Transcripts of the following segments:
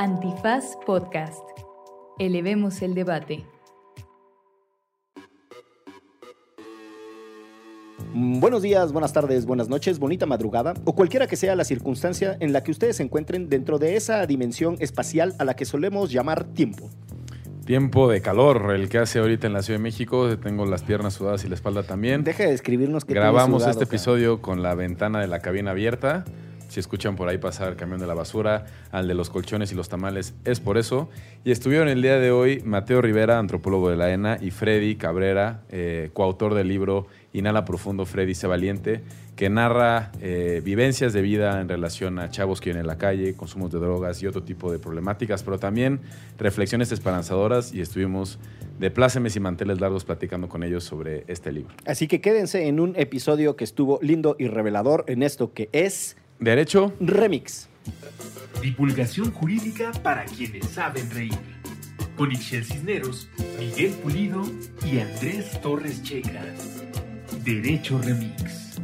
Antifaz Podcast. Elevemos el debate. Mm, Buenos días, buenas tardes, buenas noches, bonita madrugada o cualquiera que sea la circunstancia en la que ustedes se encuentren dentro de esa dimensión espacial a la que solemos llamar tiempo. Tiempo de calor, el que hace ahorita en la Ciudad de México. Tengo las piernas sudadas y la espalda también. Deja de describirnos que Grabamos este episodio con la ventana de la cabina abierta. Si escuchan por ahí pasar el camión de la basura, al de los colchones y los tamales, es por eso. Y estuvieron el día de hoy Mateo Rivera, antropólogo de la ENA, y Freddy Cabrera, eh, coautor del libro Inhala Profundo, Freddy Se Valiente, que narra eh, vivencias de vida en relación a chavos que viven en la calle, consumos de drogas y otro tipo de problemáticas, pero también reflexiones esperanzadoras y estuvimos de plácemes y manteles largos platicando con ellos sobre este libro. Así que quédense en un episodio que estuvo lindo y revelador en esto que es Derecho, Remix. Divulgación jurídica para quienes saben reír. Con Ixel Cisneros, Miguel Pulido y Andrés Torres Checa. Derecho Remix.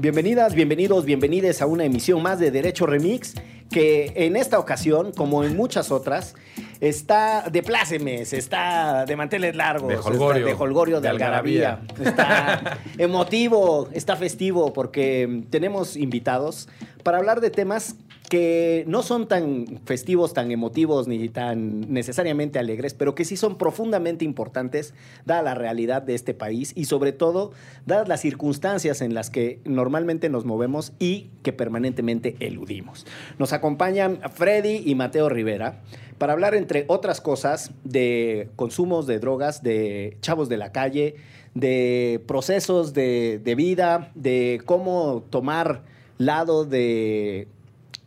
Bienvenidas, bienvenidos, bienvenides a una emisión más de Derecho Remix, que en esta ocasión, como en muchas otras, está de plácemes, está de manteles largos, De holgorio, está de holgorio, de, de algarabía, algarabía. está emotivo, está festivo, porque tenemos invitados para hablar de temas que no son tan festivos, tan emotivos, ni tan necesariamente alegres, pero que sí son profundamente importantes, dada la realidad de este país y sobre todo, dadas las circunstancias en las que normalmente nos movemos y que permanentemente eludimos. Nos acompañan Freddy y Mateo Rivera para hablar, entre otras cosas, de consumos de drogas, de chavos de la calle, de procesos de, de vida, de cómo tomar lado de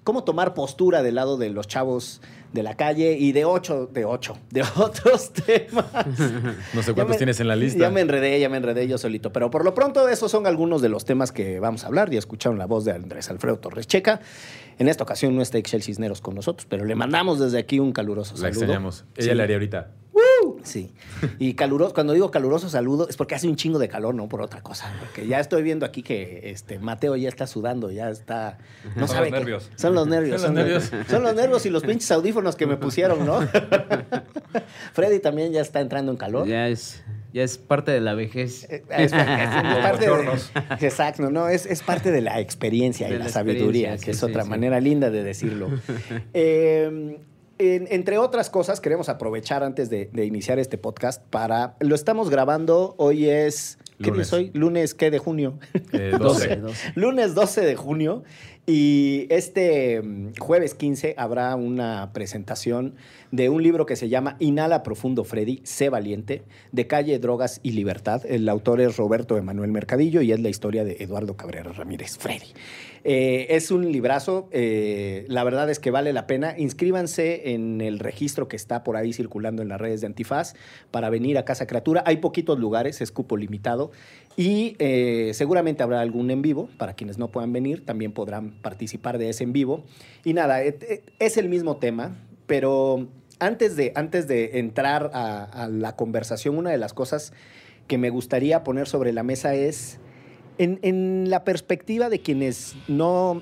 cómo tomar postura del lado de los chavos de la calle y de ocho, de ocho, de otros temas. no sé cuántos me- tienes en la lista. Ya me enredé, ya me enredé yo solito. Pero por lo pronto, esos son algunos de los temas que vamos a hablar. Ya escucharon la voz de Andrés Alfredo Torres Checa. En esta ocasión no está Excel Cisneros con nosotros, pero le mandamos desde aquí un caluroso La saludo. extrañamos. Ella Sí. le haría ahorita. Sí. Y caluroso, cuando digo caluroso saludo es porque hace un chingo de calor, no por otra cosa. Porque ya estoy viendo aquí que este Mateo ya está sudando, ya está. No Son sabe los qué- nervios. Son los nervios. Son los nervios. Son los nervios y los pinches audífonos que me pusieron, ¿no? Freddy también ya está entrando en calor. Ya es, ya es parte de la vejez. Eh, Es, es- es parte de, exacto, no, es, es parte de la experiencia y la, la sabiduría, que es sí, otra sí. manera linda de decirlo. Eh, en- entre otras cosas, queremos aprovechar antes de, de iniciar este podcast para. Lo estamos grabando, hoy es. ¿Qué día Lunes. es hoy? Lunes, ¿qué de junio? Eh, 12, 12. 12. Lunes 12 de junio. Y este mm, jueves 15 habrá una presentación de un libro que se llama Inhala Profundo Freddy, Sé Valiente, de Calle, Drogas y Libertad. El autor es Roberto Emanuel Mercadillo y es la historia de Eduardo Cabrera Ramírez, Freddy. Eh, es un librazo, eh, la verdad es que vale la pena. Inscríbanse en el registro que está por ahí circulando en las redes de Antifaz para venir a Casa Criatura. Hay poquitos lugares, es cupo limitado y eh, seguramente habrá algún en vivo. Para quienes no puedan venir, también podrán participar de ese en vivo. Y nada, es el mismo tema, pero antes de, antes de entrar a la conversación, una de las cosas que me gustaría poner sobre la mesa es en, la perspectiva de quienes no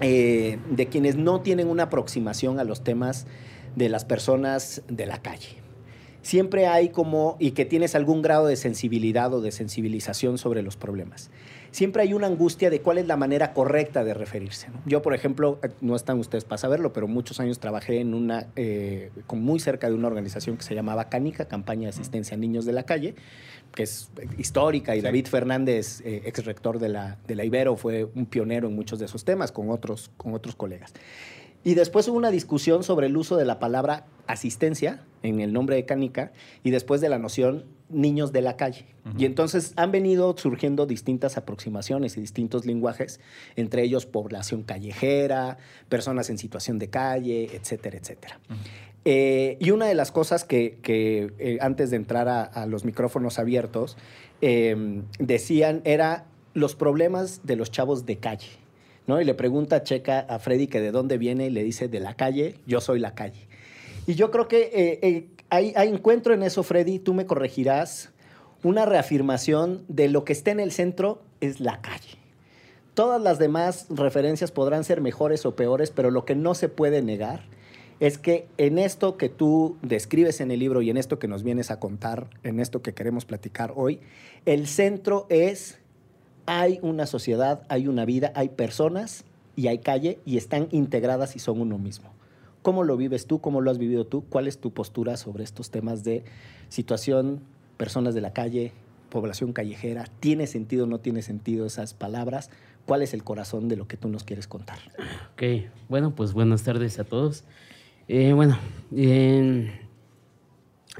eh, de quienes no tienen una aproximación a los temas de las personas de la calle. Siempre hay como, y que tienes algún grado de sensibilidad o de sensibilización sobre los problemas. Siempre hay una angustia de cuál es la manera correcta de referirse. Yo, por ejemplo, no están ustedes para saberlo, pero muchos años trabajé en una, eh, muy cerca de una organización que se llamaba Canica, Campaña de Asistencia a Niños de la Calle, que es histórica, y Sí. David Fernández, eh, ex rector de la, de la Ibero, fue un pionero en muchos de esos temas con otros, con otros colegas. Y después hubo una discusión sobre el uso de la palabra asistencia en el nombre de Canica y después de la noción niños de la calle. Y entonces han venido surgiendo distintas aproximaciones y distintos lenguajes, entre ellos población callejera, personas en situación de calle, etcétera, etcétera. Eh, y una de las cosas que, que, eh, antes de entrar a, a los micrófonos abiertos eh, decían era los problemas de los chavos de calle. ¿no? Y le pregunta Checa a Freddy que de dónde viene y le dice de la calle, yo soy la calle. Y yo creo que eh, eh, hay, hay encuentro en eso, Freddy, tú me corregirás, una reafirmación de lo que está en el centro es la calle. Todas las demás referencias podrán ser mejores o peores, pero lo que no se puede negar es que en esto que tú describes en el libro y en esto que nos vienes a contar, en esto que queremos platicar hoy, el centro es, hay una sociedad, hay una vida, hay personas y hay calle y están integradas y son uno mismo. ¿Cómo lo vives tú? ¿Cómo lo has vivido tú? ¿Cuál es tu postura sobre estos temas de situación, personas de la calle, población callejera? ¿Tiene sentido o no tiene sentido esas palabras? ¿Cuál es el corazón de lo que tú nos quieres contar? Ok, bueno, pues buenas tardes a todos. Eh, bueno, el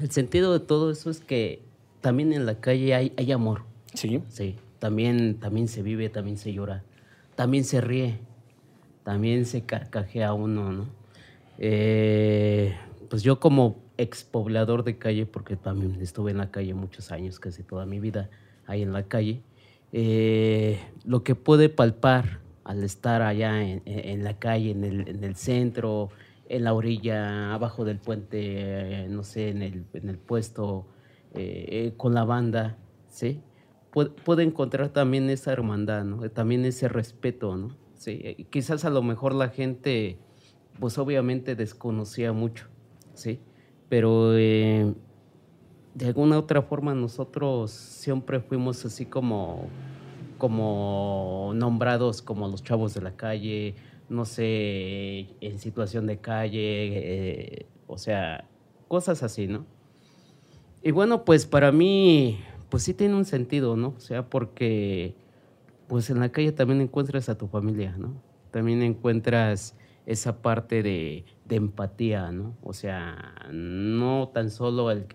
sentido de todo eso es que también en la calle hay, hay amor. Sí. Sí, también, también se vive, también se llora, también se ríe, también se carcajea uno, ¿no? Eh, pues yo como expoblador de calle, porque también estuve en la calle muchos años, casi toda mi vida ahí en la calle, eh, lo que puede palpar al estar allá en, la calle, en el, centro, en la orilla, abajo del puente, no sé, en el, puesto, eh, con la banda, ¿sí? Puede, encontrar también esa hermandad, ¿no? También ese respeto, ¿no? Sí, quizás a lo mejor la gente pues obviamente desconocía mucho, ¿sí? Pero eh, de alguna otra forma nosotros siempre fuimos así como, como nombrados como los chavos de la calle, no sé, en situación de calle, eh, o sea, cosas así, ¿no? Y bueno, pues para mí, pues sí tiene un sentido, ¿no? O sea, porque pues en la calle también encuentras a tu familia, ¿no? También encuentras esa parte de, empatía, ¿no? O sea, no tan solo el,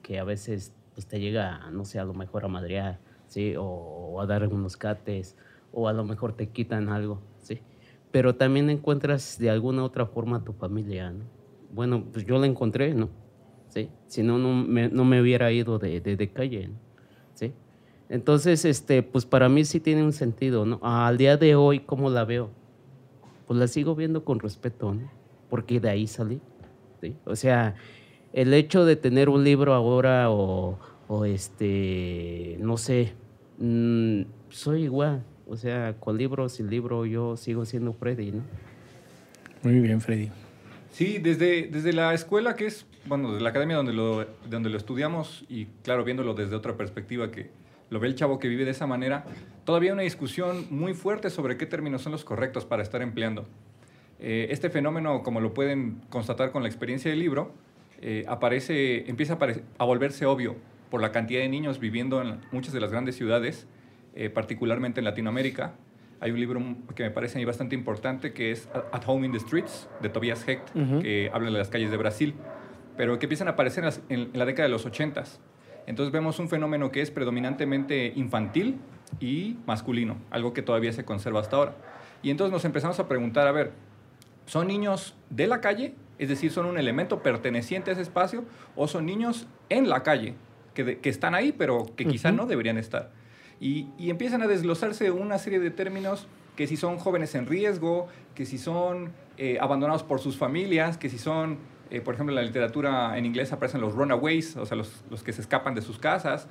que a veces pues, te llega, no sé, a lo mejor a madrear, ¿sí? O, a dar unos cates, o a lo mejor te quitan algo, ¿sí? Pero también encuentras de alguna otra forma a tu familia, ¿no? Bueno, pues yo la encontré, ¿no? ¿Sí? Si no, no me, no me hubiera ido de, de, calle, ¿no? ¿Sí? Entonces, este, pues para mí sí tiene un sentido, ¿no? Al día de hoy, ¿cómo la veo? pues la sigo viendo con respeto, ¿no? Porque de ahí salí. ¿sí? O sea, el hecho de tener un libro ahora o, este, no sé, mm, soy igual. O sea, con libro, sin libro, yo sigo siendo Freddy, ¿no? Muy bien, Freddy. Sí, desde, desde la escuela que es, bueno, desde la academia donde lo, donde lo estudiamos y claro, viéndolo desde otra perspectiva que lo ve el chavo que vive de esa manera, todavía hay una discusión muy fuerte sobre qué términos son los correctos para estar empleando. Eh, este fenómeno, como lo pueden constatar con la experiencia del libro, eh, aparece, empieza a, volverse obvio por la cantidad de niños viviendo en muchas de las grandes ciudades, eh, particularmente en Latinoamérica. Hay un libro que me parece a mí bastante importante que es At Home in the Streets, de Tobias Hecht, que habla de las calles de Brasil, pero que empiezan a aparecer en, en la década de los 80 entonces vemos un fenómeno que es predominantemente infantil y masculino, algo que todavía se conserva hasta ahora. Y entonces nos empezamos a preguntar, a ver, ¿son niños de la calle? Es decir, ¿son un elemento perteneciente a ese espacio? ¿O son niños en la calle, que, están ahí, pero que quizá no deberían estar? Y, empiezan a desglosarse una serie de términos que si son jóvenes en riesgo, que si son eh, abandonados por sus familias, que si son eh, por ejemplo, en la literatura en inglés aparecen los runaways, o sea, los, los, que se escapan de sus casas.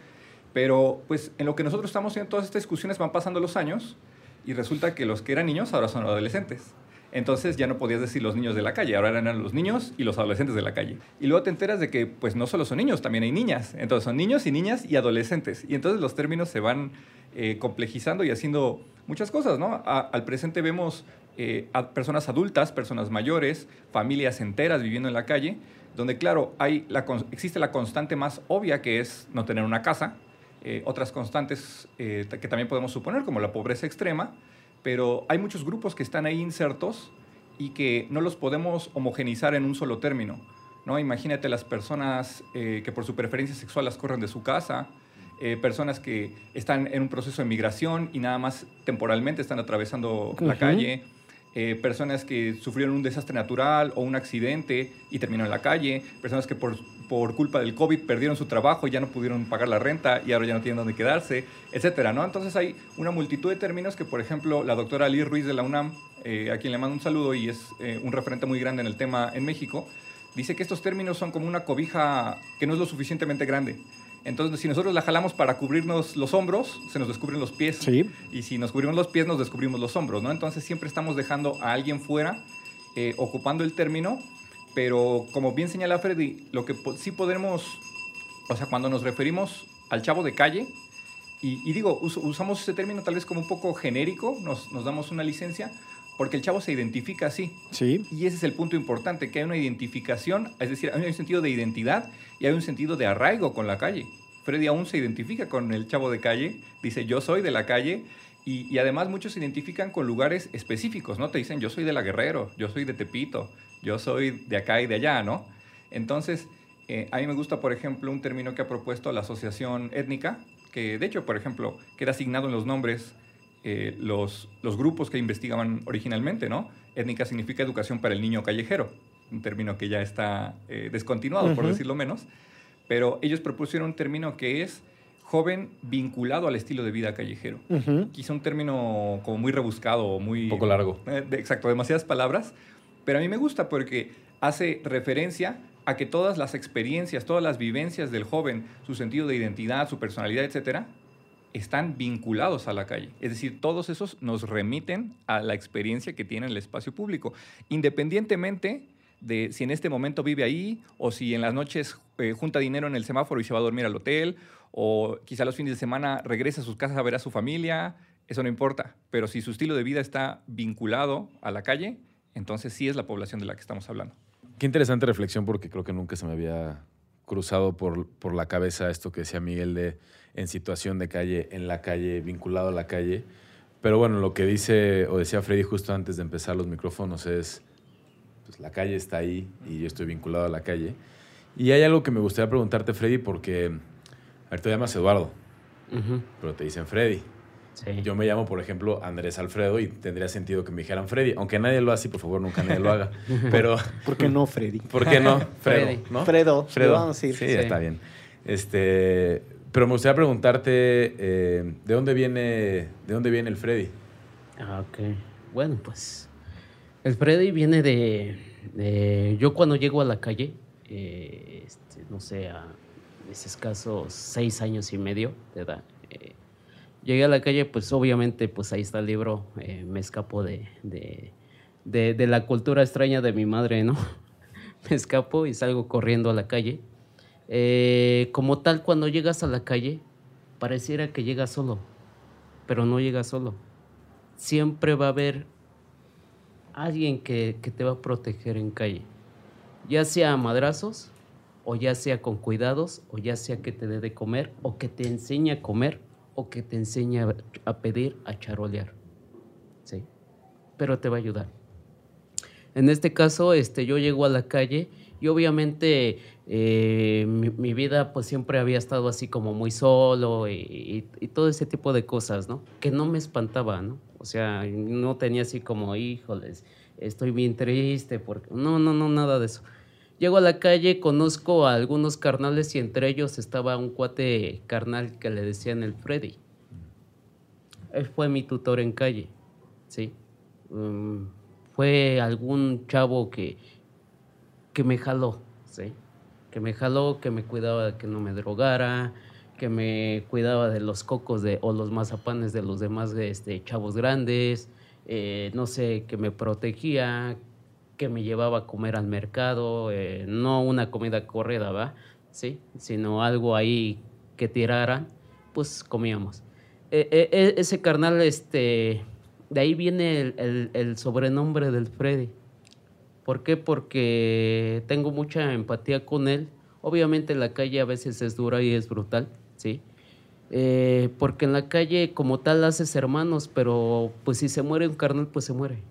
Pero, pues, en lo que nosotros estamos haciendo todas estas discusiones van pasando los años y resulta que los que eran niños ahora son adolescentes. Entonces ya no podías decir los niños de la calle, ahora eran los niños y los adolescentes de la calle. Y luego te enteras de que pues no solo son niños, también hay niñas. Entonces son niños y niñas y adolescentes. Y entonces los términos se van eh, complejizando y haciendo muchas cosas, ¿no? al presente vemos eh, personas adultas, personas mayores, familias enteras viviendo en la calle, donde claro, hay la, existe la constante más obvia que es no tener una casa, eh, otras constantes que también podemos suponer como la pobreza extrema, pero hay muchos grupos que están ahí insertos y que no los podemos homogenizar en un solo término. ¿no? Imagínate las personas que por su preferencia sexual las corren de su casa, personas que están en un proceso de migración y nada más temporalmente están atravesando la calle, eh, personas que sufrieron un desastre natural o un accidente y terminaron en la calle, personas que por, por culpa del COVID perdieron su trabajo ya no pudieron pagar la renta y ahora ya no tienen dónde quedarse, etcétera, ¿no? Entonces hay una multitud de términos que, por ejemplo, la doctora Ali Ruiz de la UNAM, eh, a quien le mando un saludo y es eh, un referente muy grande en el tema en México, dice que estos términos son como una cobija que no es lo suficientemente grande. Entonces, si nosotros la jalamos para cubrirnos los hombros, se nos descubren los pies. Sí. Y si nos cubrimos los pies, nos descubrimos los hombros, ¿no? Entonces, siempre estamos dejando a alguien fuera, eh, ocupando el término, pero como bien señala Freddy, lo que sí podemos, o sea, cuando nos referimos al chavo de calle, y, y digo, us- usamos ese término tal vez como un poco genérico, nos, nos damos una licencia, porque el chavo se identifica así. Sí. Y ese es el punto importante, que hay una identificación, es decir, hay un sentido de identidad y hay un sentido de arraigo con la calle. Freddy aún se identifica con el chavo de calle, dice yo soy de la calle y, y además muchos se identifican con lugares específicos, ¿no? Te dicen yo soy de la Guerrero, yo soy de Tepito, yo soy de acá y de allá, ¿no? Entonces, eh, a mí me gusta, por ejemplo, un término que ha propuesto la Asociación Étnica, que de hecho, por ejemplo, queda asignado en los nombres eh, los, los grupos que investigaban originalmente, ¿no? Étnica significa educación para el niño callejero, un término que ya está eh, descontinuado, por Ujú. decirlo menos, pero ellos propusieron un término que es joven vinculado al estilo de vida callejero. Quizá un término como muy rebuscado, muy... Un poco largo. Eh, de- exacto, demasiadas palabras, pero a mí me gusta porque hace referencia a que todas las experiencias, todas las vivencias del joven, su sentido de identidad, su personalidad, etcétera, están vinculados a la calle. Es decir, todos esos nos remiten a la experiencia que tiene en el espacio público, independientemente de si en este momento vive ahí o si en las noches eh, junta dinero en el semáforo y se va a dormir al hotel o quizá los fines de semana regresa a sus casas a ver a su familia, eso no importa. Pero si su estilo de vida está vinculado a la calle, entonces sí es la población de la que estamos hablando. Qué interesante reflexión porque creo que nunca se me había cruzado por, por la cabeza esto que decía Miguel de en situación de calle, en la calle, vinculado a la calle. Pero bueno, lo que dice o decía Freddy justo antes de empezar los micrófonos es, pues la calle está ahí y yo estoy vinculado a la calle. Y hay algo que me gustaría preguntarte, Freddy, porque, a ver, te llamas Eduardo, pero te dicen Freddy. sí. Yo me llamo, por ejemplo, Andrés Alfredo y tendría sentido que me dijeran Freddy, aunque nadie lo hace, por favor, nunca nadie lo haga. Pero, ¿Por qué no, Freddy? ¿por qué no? Fredo, Freddy. ¿no? Fredo, Fredo. le vamos a decir. Sí, Sí. está bien. Este, pero me gustaría preguntarte, eh, ¿de dónde viene, de dónde viene el Freddy? Ah, ok. Bueno, pues el Freddy viene de, de- Yo cuando llego a la calle, eh, este, no sé, a mis escasos seis años y medio de edad, eh, llegué a la calle, pues obviamente, pues ahí está el libro, eh, me escapo de, de, de- de la cultura extraña de mi madre, ¿no? me escapo y salgo corriendo a la calle. Eh, como tal, cuando llegas a la calle, pareciera que llegas solo, pero no llegas solo siempre va a haber alguien que, que te va a proteger en calle. Ya sea a madrazos, o ya sea con cuidados, o ya sea que te dé de comer, o que te enseñe a comer, o que te enseñe a, pedir, a charolear. ¿Sí? Pero te va a ayudar. En este caso, este, yo llego a la calle y obviamente eh, mi, mi vida pues siempre había estado así como muy solo y, y- y todo ese tipo de cosas, ¿no? Que no me espantaba, ¿no? O sea, no tenía así como, híjoles, estoy bien triste, porque... No, no, no, nada de eso. Llego a la calle, conozco a algunos carnales y entre ellos estaba un cuate carnal que le decían el Freddy. Él fue mi tutor en calle, ¿sí? Um, fue algún chavo que, que me jaló, ¿sí? Que me jaló, que me cuidaba de que no me drogara, que me cuidaba de los cocos de, o los mazapanes de los demás este, chavos grandes, eh, no sé, que me protegía, que me llevaba a comer al mercado, eh, no una comida corrida, ¿va? Sí, sino algo ahí que tiraran, pues comíamos. Eh, eh, ese carnal, este, de ahí viene el, el- el sobrenombre del Freddy. ¿Por qué? Porque tengo mucha empatía con él. Obviamente la calle a veces es dura y es brutal, ¿sí? Eh, porque en la calle como tal haces hermanos, pero pues si se muere un carnal, pues se muere.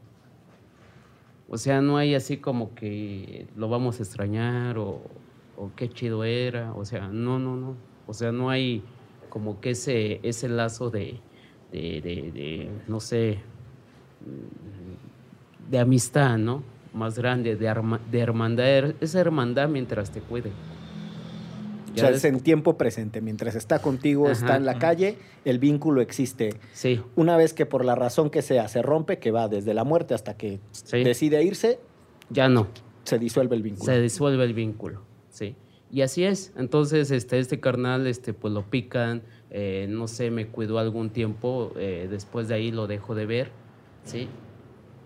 O sea, no hay así como que lo vamos a extrañar o, qué chido era. O sea, no, no, no. O sea, no hay como que ese, ese lazo de, de, de- de, no sé, de amistad, ¿no? Más grande, de, arma- de hermandad. Esa hermandad mientras te cuide. O sea, es en tiempo presente. Mientras está contigo, Ajá, está en la ajá. calle, el vínculo existe. Sí, Una vez que por la razón que sea se rompe, que va desde la muerte hasta que Sí. decide irse, ya no. se disuelve el vínculo. Se disuelve el vínculo, ¿sí? Y así es. Entonces, este, este carnal, este, pues lo pican, eh, no sé, me cuidó algún tiempo, eh, después de ahí lo dejo de ver, ¿sí?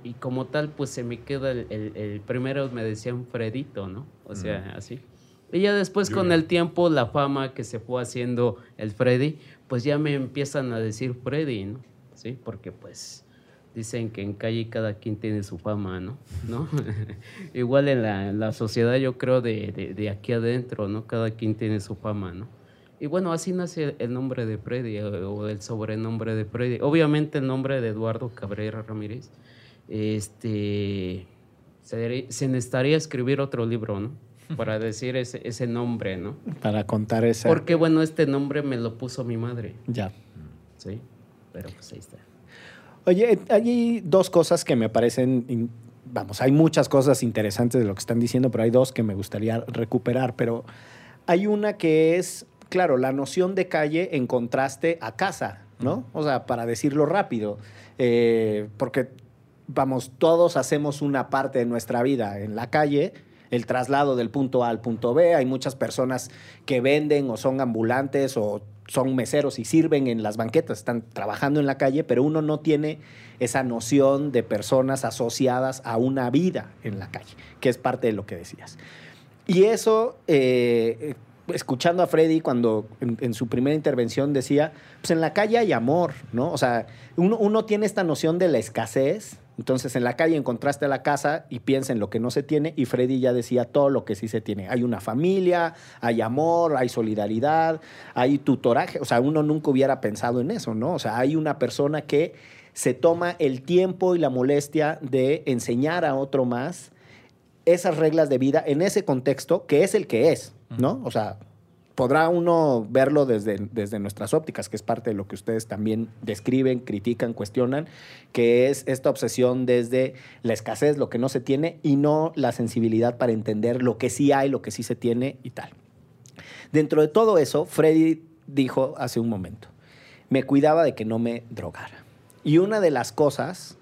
Y como tal, pues se me queda el, el- el primero, me decían Fredito, ¿no? O sea, así. Y ya después con el tiempo, la fama que se fue haciendo el Freddy, pues ya me empiezan a decir Freddy, ¿no? Sí, porque pues dicen que en calle cada quien tiene su fama, ¿no? ¿No? Igual en la, en la sociedad yo creo de, de- de aquí adentro, ¿no? Cada quien tiene su fama, ¿no? Y bueno, así nace el nombre de Freddy o, o el sobrenombre de Freddy. Obviamente el nombre de Eduardo Cabrera Ramírez. Este, se, se necesitaría escribir otro libro, ¿no? Para decir ese, ese nombre, ¿no? Para contar esa. Porque bueno, este nombre me lo puso mi madre, Ya. ¿sí? Pero pues ahí está. Oye, hay dos cosas que me parecen, vamos, hay muchas cosas interesantes de lo que están diciendo, pero hay dos que me gustaría recuperar. Pero hay una que es, claro, la noción de calle en contraste a casa, ¿no? O sea, para decirlo rápido, eh, porque, vamos, todos hacemos una parte de nuestra vida en la calle. El traslado del punto A al punto B. Hay muchas personas que venden o son ambulantes o son meseros y sirven en las banquetas, están trabajando en la calle, pero uno no tiene esa noción de personas asociadas a una vida en la calle, que es parte de lo que decías. Y eso, eh, escuchando a Freddy cuando en, en su primera intervención decía, pues en la calle hay amor, ¿no? O sea, uno, uno tiene esta noción de la escasez, entonces en la calle encontraste a la casa y piensa en lo que no se tiene y Freddy ya decía todo lo que sí se tiene. Hay una familia, hay amor, hay solidaridad, hay tutoraje, o sea, uno nunca hubiera pensado en eso, ¿no? O sea, hay una persona que se toma el tiempo y la molestia de enseñar a otro más esas reglas de vida en ese contexto que es el que es, ¿no? O sea, podrá uno verlo desde, desde nuestras ópticas, que es parte de lo que ustedes también describen, critican, cuestionan, que es esta obsesión desde la escasez, lo que no se tiene, y no la sensibilidad para entender lo que sí hay, lo que sí se tiene y tal. Dentro de todo eso, Freddy dijo hace un momento, me cuidaba de que no me drogara. Y una de las cosas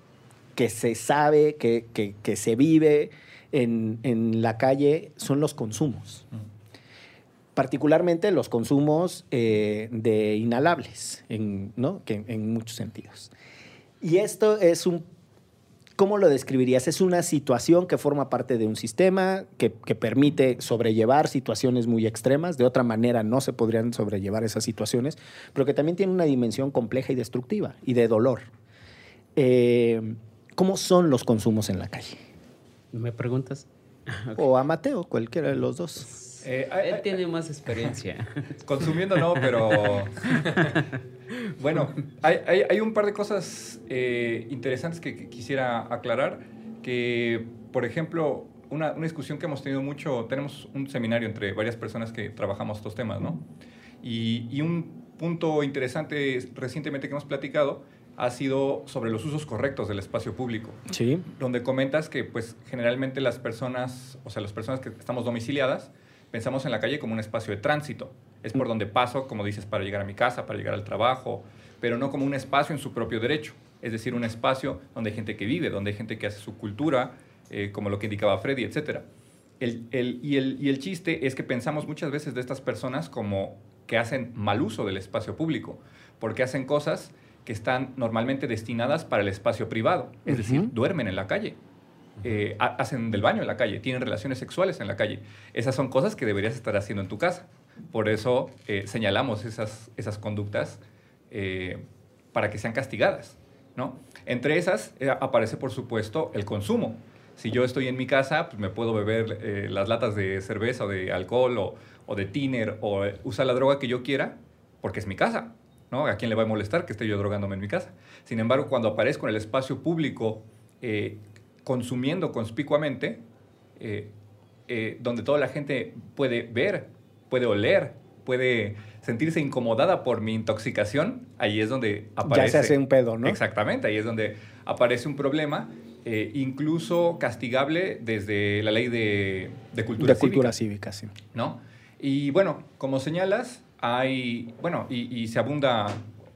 que se sabe, que, que- se vive en, en la calle son los consumos. Particularmente los consumos eh, de inhalables, en, ¿no? que, en muchos sentidos. Y esto es un, ¿cómo lo describirías? Es una situación que forma parte de un sistema que, que permite sobrellevar situaciones muy extremas. De otra manera no se podrían sobrellevar esas situaciones, pero que también tiene una dimensión compleja y destructiva y de dolor. Eh, ¿Cómo son los consumos en la calle? ¿Me preguntas? O a Mateo, cualquiera de los dos. Eh, Él hay- tiene más experiencia. Consumiendo no, pero... bueno, hay, hay- hay un par de cosas eh, interesantes que, que quisiera aclarar. Que, por ejemplo, una, una discusión que hemos tenido mucho, tenemos un seminario entre varias personas que trabajamos estos temas, ¿no? Y, y un punto interesante recientemente que hemos platicado ha sido sobre los usos correctos del espacio público Sí. donde comentas que pues generalmente las personas, o sea, las personas que estamos domiciliadas, pensamos en la calle como un espacio de tránsito. Es por donde paso, como dices, para llegar a mi casa, para llegar al trabajo, pero no como un espacio en su propio derecho. Es decir, un espacio donde hay gente que vive, donde hay gente que hace su cultura, eh, como lo que indicaba Freddy, etc. El, el- y, el, y el chiste es que pensamos muchas veces de estas personas como que hacen mal uso del espacio público, porque hacen cosas que están normalmente destinadas para el espacio privado, es decir, duermen en la calle, eh, ha- hacen del baño en la calle, tienen relaciones sexuales en la calle. Esas son cosas que deberías estar haciendo en tu casa. Por eso eh, señalamos esas, esas conductas eh, para que sean castigadas. ¿no? Entre esas aparece, por supuesto, el consumo. Si yo estoy en mi casa, pues me puedo beber las latas de cerveza o de alcohol o, o de tiner o usar la droga que yo quiera porque es mi casa. ¿no? ¿A quién le va a molestar que esté yo drogándome en mi casa? Sin embargo, cuando aparezco en el espacio público consumiendo conspicuamente, eh, eh, donde toda la gente puede ver, puede oler, puede sentirse incomodada por mi intoxicación, ahí es donde aparece... Ya se hace un pedo, ¿no? Exactamente, ahí es donde aparece un problema, eh, incluso castigable desde la ley de, de cultura de cultura cívica. cívica, sí. ¿no? Y bueno, como señalas, hay, bueno, y, y se abunda,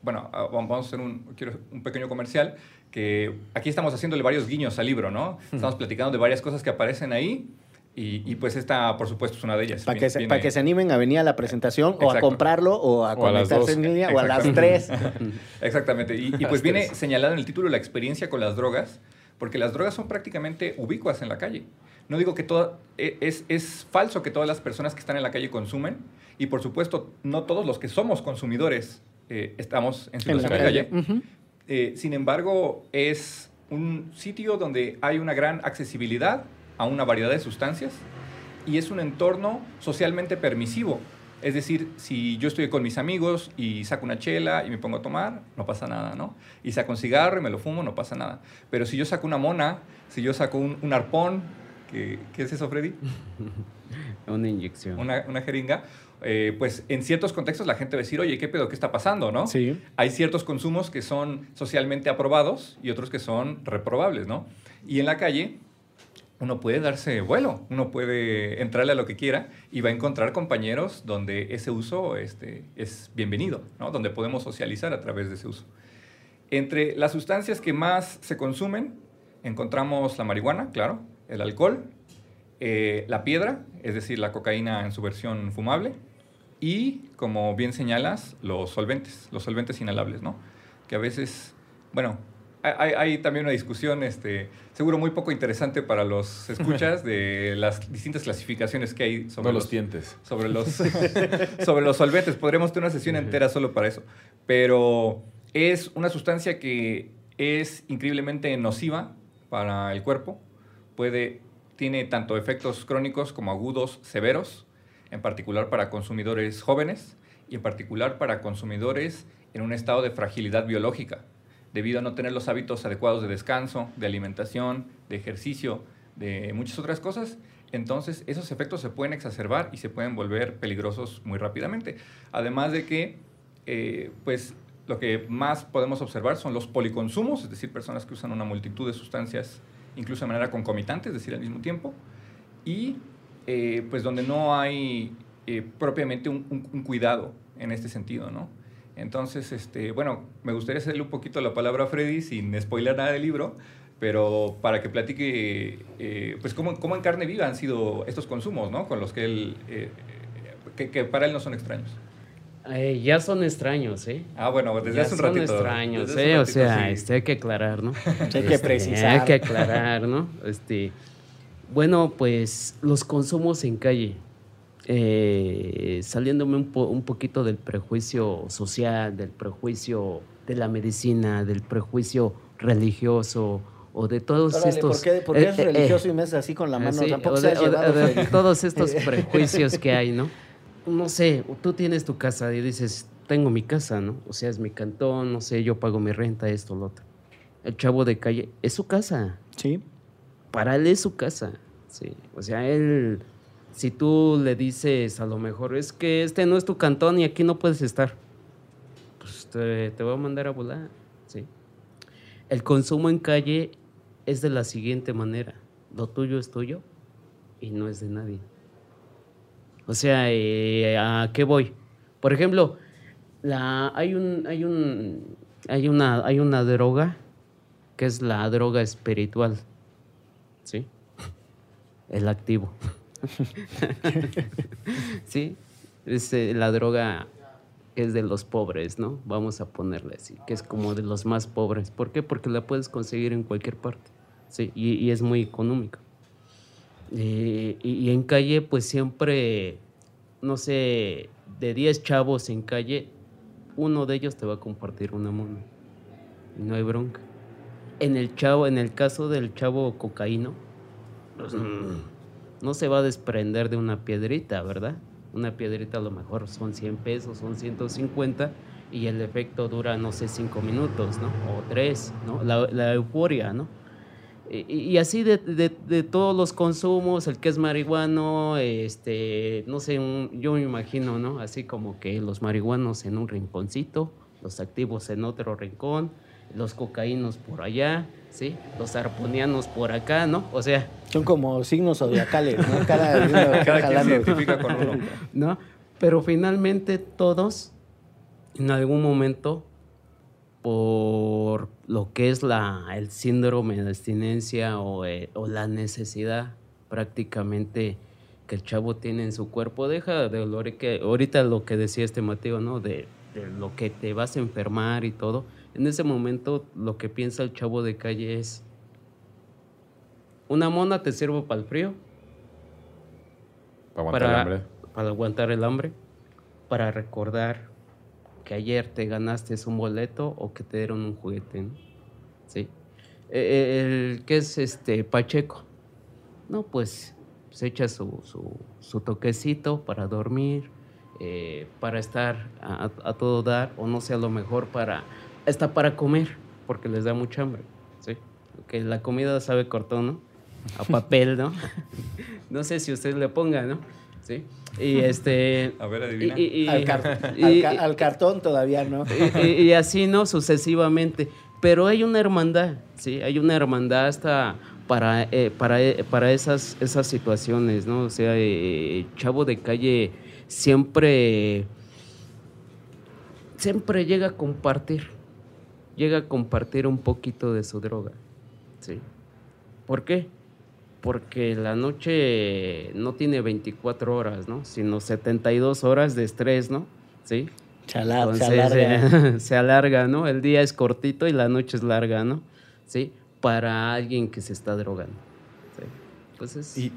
bueno, vamos a hacer un, quiero un pequeño comercial, que aquí estamos haciéndole varios guiños al libro, ¿no? Estamos platicando de varias cosas que aparecen ahí, Y, y, pues esta, por supuesto, es una de ellas. Para que, Viene- para que se animen a venir a la presentación o a Exacto. comprarlo o a O conectarse en línea o a las tres. Exactamente. Y, y pues viene señalado en el título la experiencia con las drogas, porque las drogas son prácticamente ubicuas en la calle. No digo que todo, e- es, es falso que todas las personas que están en la calle consumen, y por supuesto, no todos los que somos consumidores eh, estamos en En la situación de calle. calle. Ujú. Eh, sin embargo, es un sitio donde hay una gran accesibilidad a una variedad de sustancias y es un entorno socialmente permisivo. Es decir, si yo estoy con mis amigos y saco una chela y me pongo a tomar, no pasa nada, ¿no? Y saco un cigarro y me lo fumo, no pasa nada. Pero si yo saco una mona, si yo saco un, un arpón, ¿qué, ¿qué es eso, Freddy? Una inyección. Una, una jeringa, eh, pues en ciertos contextos la gente va a decir, oye, ¿qué pedo? ¿Qué está pasando, no? Sí. hay ciertos consumos que son socialmente aprobados y otros que son reprobables, ¿no? Y en la calle uno puede darse vuelo, uno puede entrarle a lo que quiera y va a encontrar compañeros donde ese uso este, es bienvenido, ¿no? Donde podemos socializar a través de ese uso. Entre las sustancias que más se consumen encontramos la marihuana, claro, el alcohol, eh, la piedra, es decir, la cocaína en su versión fumable, y, como bien señalas, los solventes, los solventes inhalables, ¿no? Que a veces, bueno, hay, también una discusión, este, seguro muy poco interesante para los escuchas, de las distintas clasificaciones que hay sobre No los los, tientes. sobre los, sobre los solventes. Podríamos tener una sesión entera solo para eso. Pero es una sustancia que es increíblemente nociva para el cuerpo. Puede, tiene tanto efectos crónicos como agudos severos, en particular para consumidores jóvenes y en particular para consumidores en un estado de fragilidad biológica, debido a no tener los hábitos adecuados de descanso, de alimentación, de ejercicio, de muchas otras cosas. Entonces, esos efectos se pueden exacerbar y se pueden volver peligrosos muy rápidamente. Además de que, eh, pues, lo que más podemos observar son los policonsumos, es decir, personas que usan una multitud de sustancias, incluso de manera concomitante, es decir, al mismo tiempo, y eh, pues donde no hay eh, propiamente un, cuidado en este sentido, ¿no? Entonces, este, bueno, me gustaría hacerle un poquito la palabra a Freddy sin spoiler nada del libro, pero para que platique, eh, pues, cómo, cómo en carne viva han sido estos consumos, ¿no? Con los que él, que, que para él no son extraños. Eh, ya son extraños, ¿eh? Ah, bueno, desde ya hace un son ratito. extraños, desde hace ¿eh? O sea, sí. este, hay que aclarar, ¿no? hay que Este, precisar. Hay que aclarar, ¿no? Este, bueno, pues los consumos en calle. Eh, saliéndome un, po- un poquito del prejuicio social, del prejuicio de la medicina, del prejuicio religioso o de todos Órale, estos... ¿Por qué, por qué eh, es eh, eh, religioso y me haces así con la Ah, mano? sí, Tampoco o se de, ha o de- llevado, o de Freddy. todos estos prejuicios que hay, ¿no? No sé, tú tienes tu casa y dices, tengo mi casa, ¿no? O sea, es mi cantón, no sé, yo pago mi renta, esto, lo otro. El chavo de calle, es su casa, Sí. para él es su casa, sí. O sea, él, si tú le dices a lo mejor, es que este no es tu cantón y aquí no puedes estar, pues te, te voy a mandar a volar, sí. El consumo en calle es de la siguiente manera, lo tuyo es tuyo y no es de nadie. O sea, eh, ¿a qué voy? Por ejemplo, la, hay un, hay un, hay una, hay una droga que es la droga espiritual, ¿sí? El activo. sí, es eh, la droga que es de los pobres, ¿no? Vamos a ponerle así, que es como de los más pobres. ¿Por qué? Porque la puedes conseguir en cualquier parte, sí, y, y es muy económica. Y, y en calle, pues siempre, no sé, de 10 chavos en calle, uno de ellos te va a compartir una mona. No hay bronca. En el chavo, en el caso del chavo cocaíno, pues, mm, no se va a desprender de una piedrita, ¿verdad? Una piedrita a lo mejor son 100 pesos, son 150 y el efecto dura, no sé, 5 minutos, ¿no? O 3, ¿no? La, la euforia, ¿no? Y, y así de, de- de todos los consumos, el que es marihuano, este, no sé, un- yo me imagino, ¿no? Así como que los marihuanos en un rinconcito, los activos en otro rincón, los cocaínos por allá, ¿sí? Los arponianos por acá, ¿no? O sea, Son como signos zodiacales, ¿no? Cada, uno Cada quien se identifica con uno. ¿no? Pero finalmente todos, en algún momento, por lo que es la, el síndrome de abstinencia o, eh, o la necesidad prácticamente que el chavo tiene en su cuerpo deja de olor que ahorita lo que decía este Mateo, ¿no? De, de lo que te vas a enfermar y todo. En ese momento lo que piensa el chavo de calle es una mona te sirve para el frío, Para aguantar para, el hambre. para aguantar el hambre, para recordar que ayer te ganaste un boleto o que te dieron un juguete, ¿no? Sí. Eh, El que es este Pacheco, no, pues se echa su, su, toquecito para dormir, eh, para estar a, todo dar, o no sé, a lo mejor para, hasta para comer, porque les da mucha hambre, ¿sí? Que la comida sabe cortón, ¿no? A papel, ¿no? no sé si usted le ponga, ¿no? Sí. Y este... A ver, adivina. y- y- y- Al, car- y- al ca- al cartón todavía no. y, y- y así, ¿no? Sucesivamente. Pero hay una hermandad, ¿sí? Hay una hermandad hasta para, eh, para, eh, para esas, esas situaciones, ¿no? O sea, eh, Chavo de Calle siempre, siempre llega a compartir, llega a compartir un poquito de su droga, ¿sí? ¿Por qué? Porque la noche no tiene 24 horas, ¿no? Sino 72 horas de estrés, ¿no? ¿Sí? Chala- Entonces, se alarga. eh, se alarga, ¿no? El día es cortito y la noche es larga, ¿no? Sí, para alguien que se está drogando. ¿sí? Entonces, ¿Y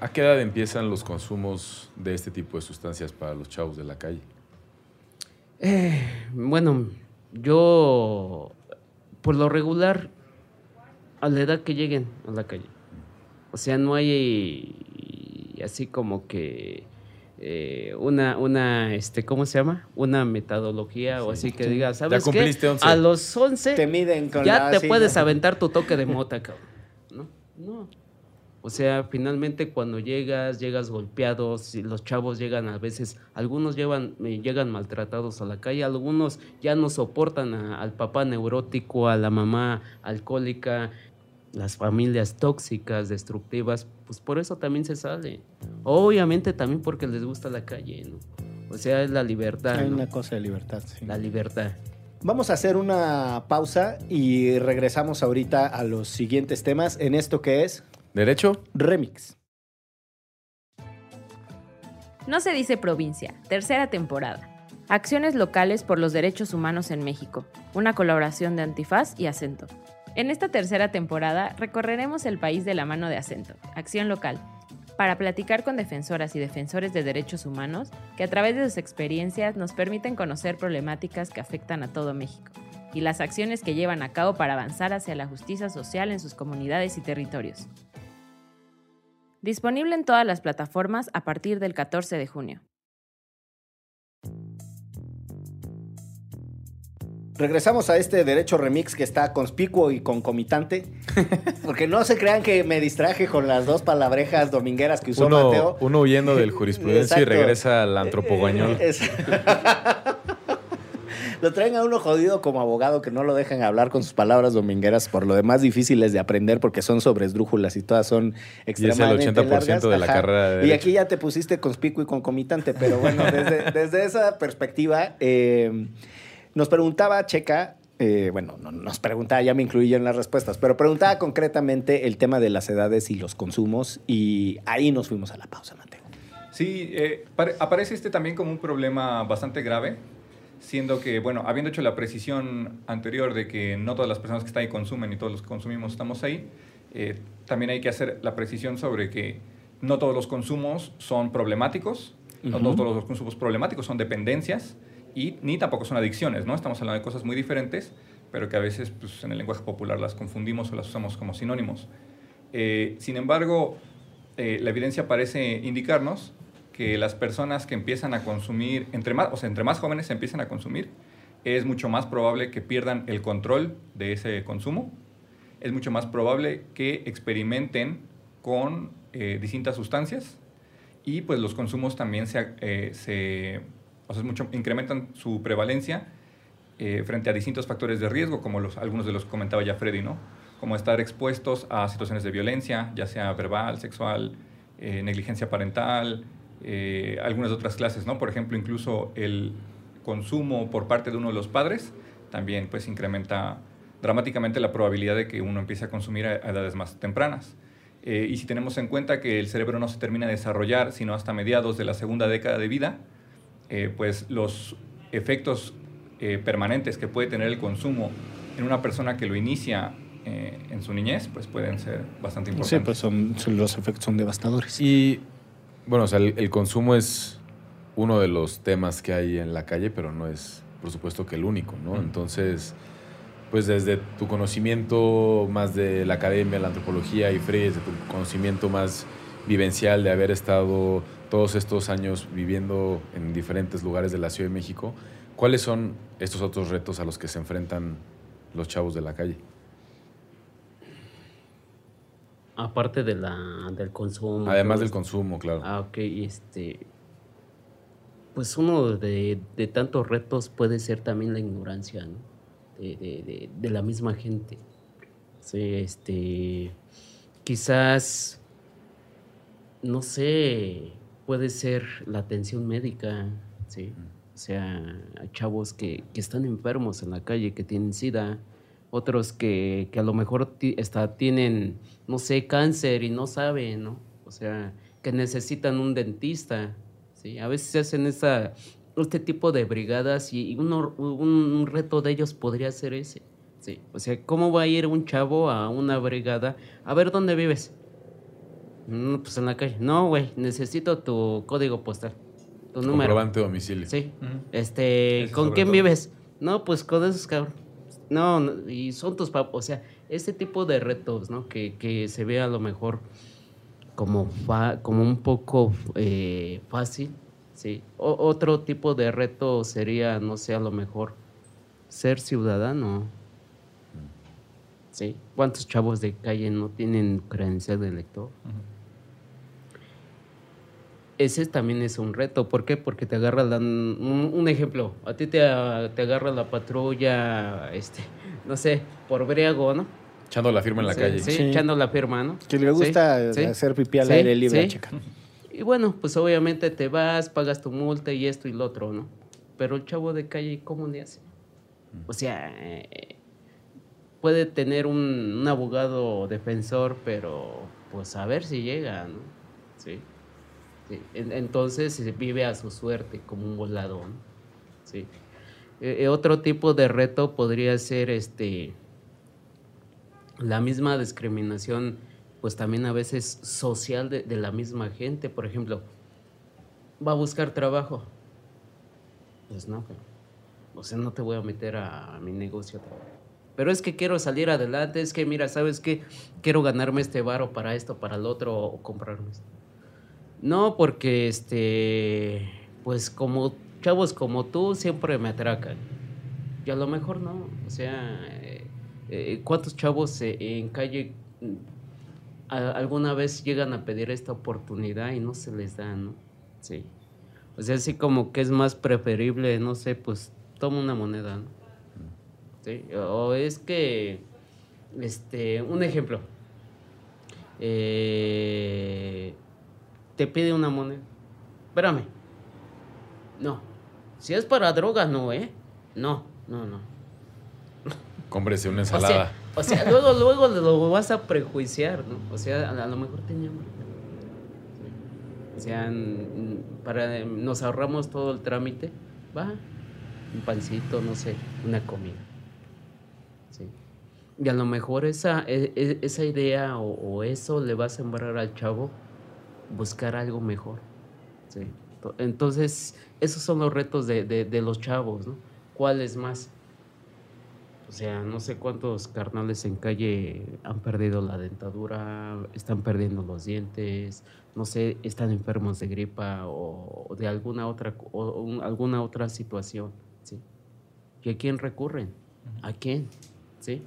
a qué edad empiezan los consumos de este tipo de sustancias para los chavos de la calle? eh, bueno, yo, por lo regular, a la edad que lleguen a la calle. O sea, no hay así como que eh, una, una, este, ¿cómo se llama? Una metodología o así que diga, ¿sabes qué? cumpliste 11. A los 11 Te miden con ya la- te sí, puedes ¿no? aventar tu toque de mota, cabrón. No, no. O sea, finalmente cuando llegas, llegas golpeados, y los chavos llegan a veces, algunos llevan, eh, llegan maltratados a la calle, algunos ya no soportan a- al papá neurótico, a la mamá alcohólica, las familias tóxicas, destructivas, pues por eso también se sale. Obviamente también porque les gusta la calle, ¿no? O sea, es la libertad, Hay ¿no? una cosa de libertad. sí. La libertad. Vamos a hacer una pausa y regresamos ahorita a los siguientes temas en esto que es ¿Derecho? Remix. No se dice provincia, tercera temporada. Acciones locales por los derechos humanos en México, una colaboración de Antifaz y Acento. En esta tercera temporada recorreremos el país de la mano de Acento, Acción Local, para platicar con defensoras y defensores de derechos humanos que a través de sus experiencias nos permiten conocer problemáticas que afectan a todo México y las acciones que llevan a cabo para avanzar hacia la justicia social en sus comunidades y territorios. Disponible en todas las plataformas a partir del 14 de junio. Regresamos a este derecho remix que está conspicuo y concomitante. Porque no se crean que me distraje con las dos palabrejas domingueras que usó Uno, Mateo. uno huyendo del jurisprudencia y regresa al antropogañol. Es- lo traen a uno jodido como abogado que no lo dejan hablar con sus palabras domingueras, por lo demás difíciles de aprender porque son sobre esdrújulas y todas son extremadamente 80% largas. de la carrera de Y aquí ya te pusiste conspicuo y concomitante, pero bueno, desde, desde esa perspectiva, eh, nos preguntaba Checa, eh, bueno, no nos preguntaba, ya me incluí yo en las respuestas, pero preguntaba concretamente el tema de las edades y los consumos y ahí nos fuimos a la pausa, Mateo. Sí, eh, pare- aparece este también como un problema bastante grave, siendo que, bueno, habiendo hecho la precisión anterior de que no todas las personas que están ahí consumen y todos los que consumimos estamos ahí, eh, también hay que hacer la precisión sobre que no todos los consumos son problemáticos, no todos los consumos problemáticos son dependencias y ni tampoco son adicciones, ¿no? Estamos hablando de cosas muy diferentes, pero que a veces pues, en el lenguaje popular las confundimos o las usamos como sinónimos. Eh, sin embargo, eh, la evidencia parece indicarnos que las personas que empiezan a consumir, entre más, o sea, entre más jóvenes empiezan a consumir, es mucho más probable que pierdan el control de ese consumo, es mucho más probable que experimenten con eh, distintas sustancias y pues los consumos también se, eh, se- o mucho, incrementan su prevalencia eh, frente a distintos factores de riesgo, como los, algunos de los que comentaba ya Freddy, ¿no? Como estar expuestos a situaciones de violencia, ya sea verbal, sexual, eh, negligencia parental, eh, algunas otras clases, ¿no? Por ejemplo, incluso el consumo por parte de uno de los padres también pues incrementa dramáticamente la probabilidad de que uno empiece a consumir a, edades más tempranas. Y si tenemos en cuenta que el cerebro no se termina de desarrollar sino hasta mediados de la segunda década de vida, eh, pues los efectos eh, permanentes que puede tener el consumo en una persona que lo inicia eh, en su niñez, pues pueden ser bastante importantes. Sí, pues son, son- los efectos son devastadores. Y bueno, o sea, el, el consumo es uno de los temas que hay en la calle, pero no es, por supuesto, que el único, ¿no? Entonces, pues desde tu conocimiento más de la academia, la antropología y Frey, desde tu conocimiento más vivencial de haber estado todos estos años viviendo en diferentes lugares de la Ciudad de México, ¿cuáles son estos otros retos a los que se enfrentan los chavos de la calle? Aparte de la, del consumo. Además del consumo, claro. Ah, ok, este. Pues uno de, de tantos retos puede ser también la ignorancia, ¿no? De, de- de- de la misma gente. Sí, este. Quizás. No sé. Puede ser la atención médica, ¿sí? O sea, chavos que, que están enfermos en la calle, que tienen sida, otros que, que a lo mejor está, tienen, no sé, cáncer y no saben, ¿no? O sea, que necesitan un dentista, ¿sí? A veces se hacen esa, este tipo de brigadas y uno, un, un reto de ellos podría ser ese, ¿sí? O sea, ¿cómo va a ir un chavo a una brigada? A ver, ¿dónde vives? "Mm, pues en la calle. No, güey, necesito tu código postal, tu número. Comprobante de domicilio. Sí. Este, Ese ¿con quién todo. vives? No, pues con esos cabrón. No, no, y son tus papás. O sea, ese tipo de retos, ¿no? Que, que se ve a lo mejor como, fa- como un poco eh, fácil, ¿sí? O- otro tipo de reto sería, no sé, a lo mejor ser ciudadano. ¿Sí? ¿Cuántos chavos de calle no tienen credencial de elector? Ese también es un reto. ¿Por qué? Porque te agarra la, un, un ejemplo. A ti te, te agarra la patrulla, este, no sé, por briago, ¿no? Echando la firma en la Sí, calle. Sí, Sí. echando la firma, ¿no? Que le gusta sí, hacer pipí al sí, aire libre, sí. checa. Y bueno, pues obviamente te vas, pagas tu multa y esto y lo otro, ¿no? Pero el chavo de calle, ¿cómo le hace? O sea, eh, puede tener un, un abogado defensor, pero pues a ver si llega, ¿no? Sí. Entonces eh, vive a su suerte como un voladón. Sí. Eh, eh, otro tipo de reto podría ser este la misma discriminación, pues también a veces social de, la misma gente. Por ejemplo, va a buscar trabajo. Pues no, o sea, no te voy a meter a, mi negocio. Pero es que quiero salir adelante, es que mira, ¿sabes qué? Quiero ganarme este varo para esto, para el otro, o comprarme esto. No, porque este, pues como chavos como tú siempre me atracan. Y a lo mejor no. O sea, eh, eh, ¿cuántos chavos eh, en calle mm, alguna vez llegan a pedir esta oportunidad y no se les da, ¿no? Sí. O sea, así como que es más preferible, no sé, pues toma una moneda, ¿no? Sí. O es que, este, un ejemplo. Eh, te pide una moneda. Espérame. No. Si es para droga, no, ¿eh? No, no, no. Cómprese una O ensalada. sea, o sea, luego, luego lo vas a prejuiciar, ¿no? O sea, a, lo mejor tenía hambre. O sea, para, nos ahorramos todo el trámite. Va, un pancito, no sé, una comida. Sí. Y a lo mejor esa, e- e- esa idea o, o eso le va a sembrar al chavo buscar algo mejor. Sí. To- Entonces, esos son los retos de, de- de los chavos, ¿no? ¿Cuál es más? O sea, no sé cuántos carnales en calle han perdido la dentadura, están perdiendo los dientes, no sé, están enfermos de gripa o, o de alguna otra o un- alguna otra situación, ¿sí? ¿Y a quién recurren? ¿A quién? ¿Sí?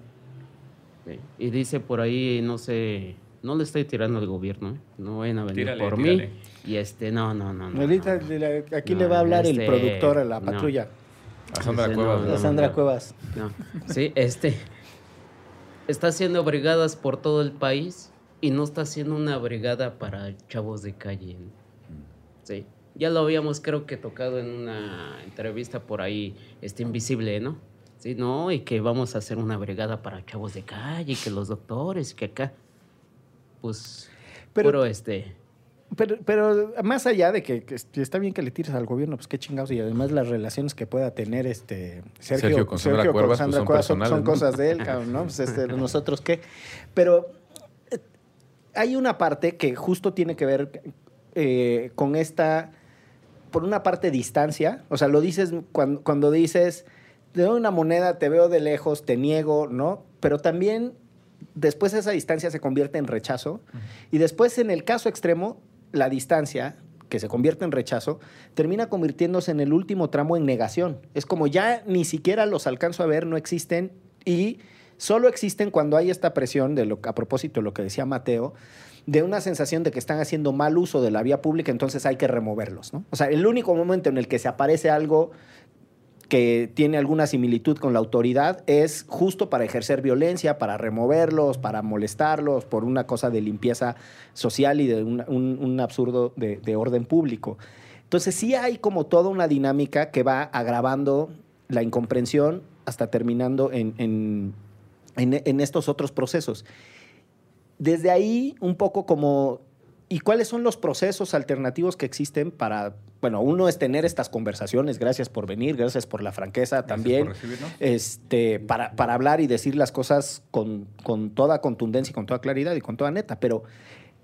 Sí. Y dice por ahí, no sé, no le estoy tirando al gobierno, ¿eh? no vayan a venir Tírale, por tírale. mí. Y este, no, no, no. no, Ahorita no, no. le- aquí No, le va a hablar el este, productor a la no. patrulla, A Sandra Ese Cuevas. no, Sandra no. Cuevas. No, sí, este está haciendo brigadas por todo el país y no está haciendo una brigada para chavos de calle. Sí, ya lo habíamos creo que tocado en una entrevista por ahí, este invisible, ¿no? Sí, no, y que vamos a hacer una brigada para chavos de calle, que los doctores, que acá. Pues, Pero- puro este... Pero, pero más allá de que, que está bien que le tires al gobierno, pues qué chingados, y además las relaciones que pueda tener este Sergio, Sergio con Sandra Cuervas, pues, son Cuervas son, personales, son ¿no? cosas de él, cabrón, ¿no? Pues este, nosotros qué. Pero eh, hay una parte que justo tiene que ver eh, con esta, por una parte, distancia. O sea, lo dices cuando, cuando dices, te doy una moneda, te veo de lejos, te niego, ¿no? Pero también después esa distancia se convierte en rechazo. Y después, en el caso extremo, la distancia, que se convierte en rechazo, termina convirtiéndose en el último tramo en negación. Es como ya ni siquiera los alcanzo a ver, no existen y solo existen cuando hay esta presión, de lo, a propósito de lo que decía Mateo, de una sensación de que están haciendo mal uso de la vía pública, entonces hay que removerlos. ¿no? O sea, el único momento en el que se aparece algo que tiene alguna similitud con la autoridad es justo para ejercer violencia, para removerlos, para molestarlos, por una cosa de limpieza social y de un, absurdo de, de orden público. Entonces sí hay como toda una dinámica que va agravando la incomprensión hasta terminando en- en- en estos otros procesos. Desde ahí, un poco como, ¿y cuáles son los procesos alternativos que existen para, bueno, uno es tener estas conversaciones, gracias por venir, gracias por la franqueza Gracias también, por recibirnos. este, para, para hablar y decir las cosas con, con toda contundencia y con toda claridad y con toda neta, pero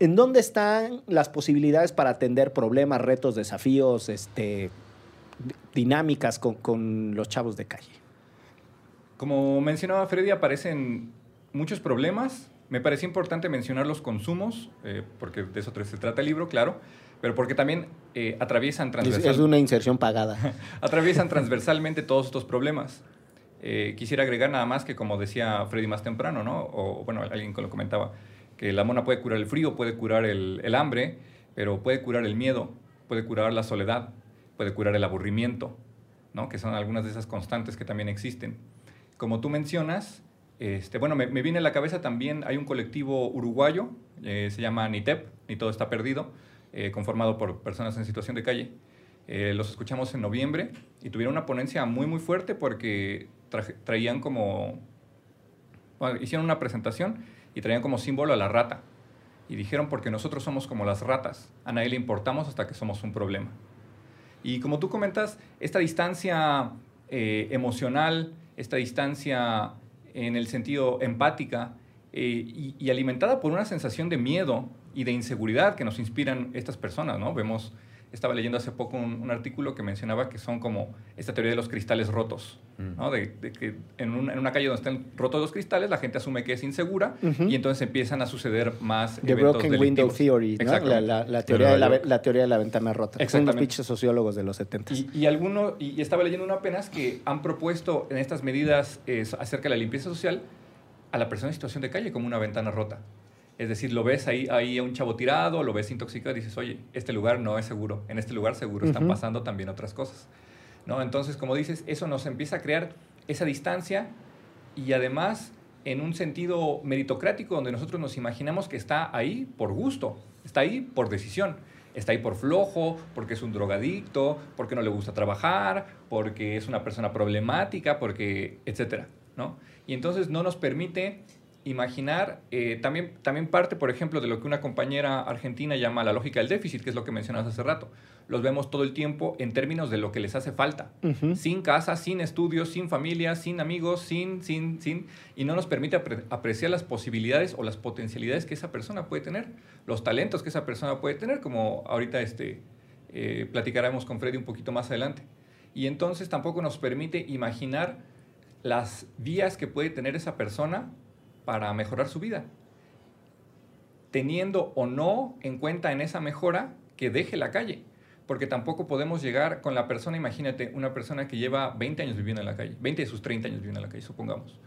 ¿en dónde están las posibilidades para atender problemas, retos, desafíos, este, di- dinámicas con, con los chavos de calle? Como mencionaba Freddy, aparecen muchos problemas. Me parecía importante mencionar los consumos, eh, porque de eso se trata el libro, claro, pero porque también eh, atraviesan Es, transversal- es una inserción pagada. atraviesan transversalmente todos estos problemas. Eh, quisiera agregar nada más que, como decía Freddy más temprano, ¿no? o bueno, alguien que lo comentaba, que la mona puede curar el frío, puede curar el, el hambre, pero puede curar el miedo, puede curar la soledad, puede curar el aburrimiento, ¿no? que son algunas de esas constantes que también existen. Como tú mencionas, este, bueno, me, me viene a la cabeza también, hay un colectivo uruguayo, eh, se llama NITEP, Ni Todo Está Perdido, eh, conformado por personas en situación de calle. Eh, los escuchamos en noviembre y tuvieron una ponencia muy, muy fuerte porque traían como, hicieron una presentación y traían como símbolo a la rata. Y dijeron, porque nosotros somos como las ratas, a nadie le importamos hasta que somos un problema. Y como tú comentas, esta distancia eh, emocional, esta distancia en el sentido empática y alimentada por una sensación de miedo y de inseguridad que nos inspiran estas personas, ¿no? Vemos, estaba leyendo hace poco un, un artículo que mencionaba que son como esta teoría de los cristales rotos, ¿no? De, de que en una, en una calle donde están rotos los cristales, la gente asume que es insegura Ujú. y entonces empiezan a suceder más The eventos Broken Window. Theory, ¿no? la, Exactamente. la- la teoría De la, la teoría de la ventana rota. Son los Exactamente. pinches sociólogos de los 70. Y, y alguno, y, y estaba leyendo uno apenas que han propuesto en estas medidas eh, acerca de la limpieza social a la persona en situación de calle como una ventana rota. Es decir, lo ves ahí, ahí a un chavo tirado, lo ves intoxicado y dices, oye, este lugar no es seguro, en este lugar seguro están pasando también otras cosas. ¿No? Entonces, como dices, eso nos empieza a crear esa distancia y además en un sentido meritocrático donde nosotros nos imaginamos que está ahí por gusto, está ahí por decisión, está ahí por flojo, porque es un drogadicto, porque no le gusta trabajar, porque es una persona problemática, porque etcétera, ¿no? Y entonces no nos permite imaginar, eh, también, también parte, por ejemplo, de lo que una compañera argentina llama la lógica del déficit, que es lo que mencionabas hace rato. Los vemos todo el tiempo en términos de lo que les hace falta. Sin casa, sin estudios, sin familia, sin amigos, sin, sin, sin, y no nos permite apre- apreciar las posibilidades o las potencialidades que esa persona puede tener, los talentos que esa persona puede tener, como ahorita este, eh, platicaremos con Freddy un poquito más adelante. Y entonces tampoco nos permite imaginar las vías que puede tener esa persona para mejorar su vida, teniendo o no en cuenta en esa mejora que deje la calle. Porque tampoco podemos llegar con la persona, imagínate, una persona que lleva 20 años viviendo en la calle, 20 de sus 30 años viviendo en la calle, supongamos.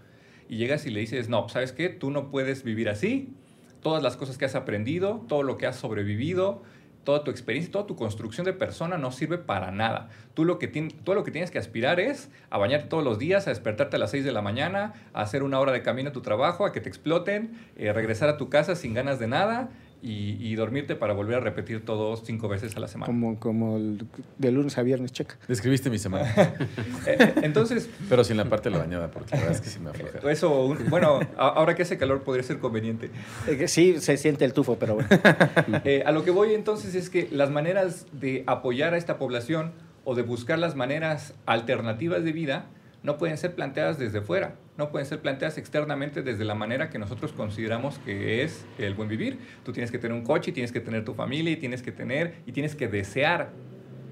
Y llegas y le dices, no, ¿sabes qué? Tú no puedes vivir así. Todas las cosas que has aprendido, todo lo que has sobrevivido, toda tu experiencia, toda tu construcción de persona no sirve para nada. Tú lo que, todo lo que tienes que aspirar es a bañarte todos los días, a despertarte a las 6 de la mañana, a hacer una hora de camino a tu trabajo, a que te exploten, eh, regresar a tu casa sin ganas de nada y, y dormirte para volver a repetir todo cinco veces a la semana. Como, como el- de lunes a viernes, checa. Describiste mi semana. Eh, entonces, Pero sin la parte de la bañada, porque la verdad es que sí me afloja. eso, un- bueno, a- ahora que hace calor podría ser conveniente. Eh, Sí, se siente el tufo, pero bueno. Eh, a lo que voy entonces es que las maneras de apoyar a esta población o de buscar las maneras alternativas de vida no pueden ser planteadas desde fuera, no pueden ser planteadas externamente desde la manera que nosotros consideramos que es el buen vivir. Tú tienes que tener un coche, y tienes que tener tu familia y tienes que tener y tienes que desear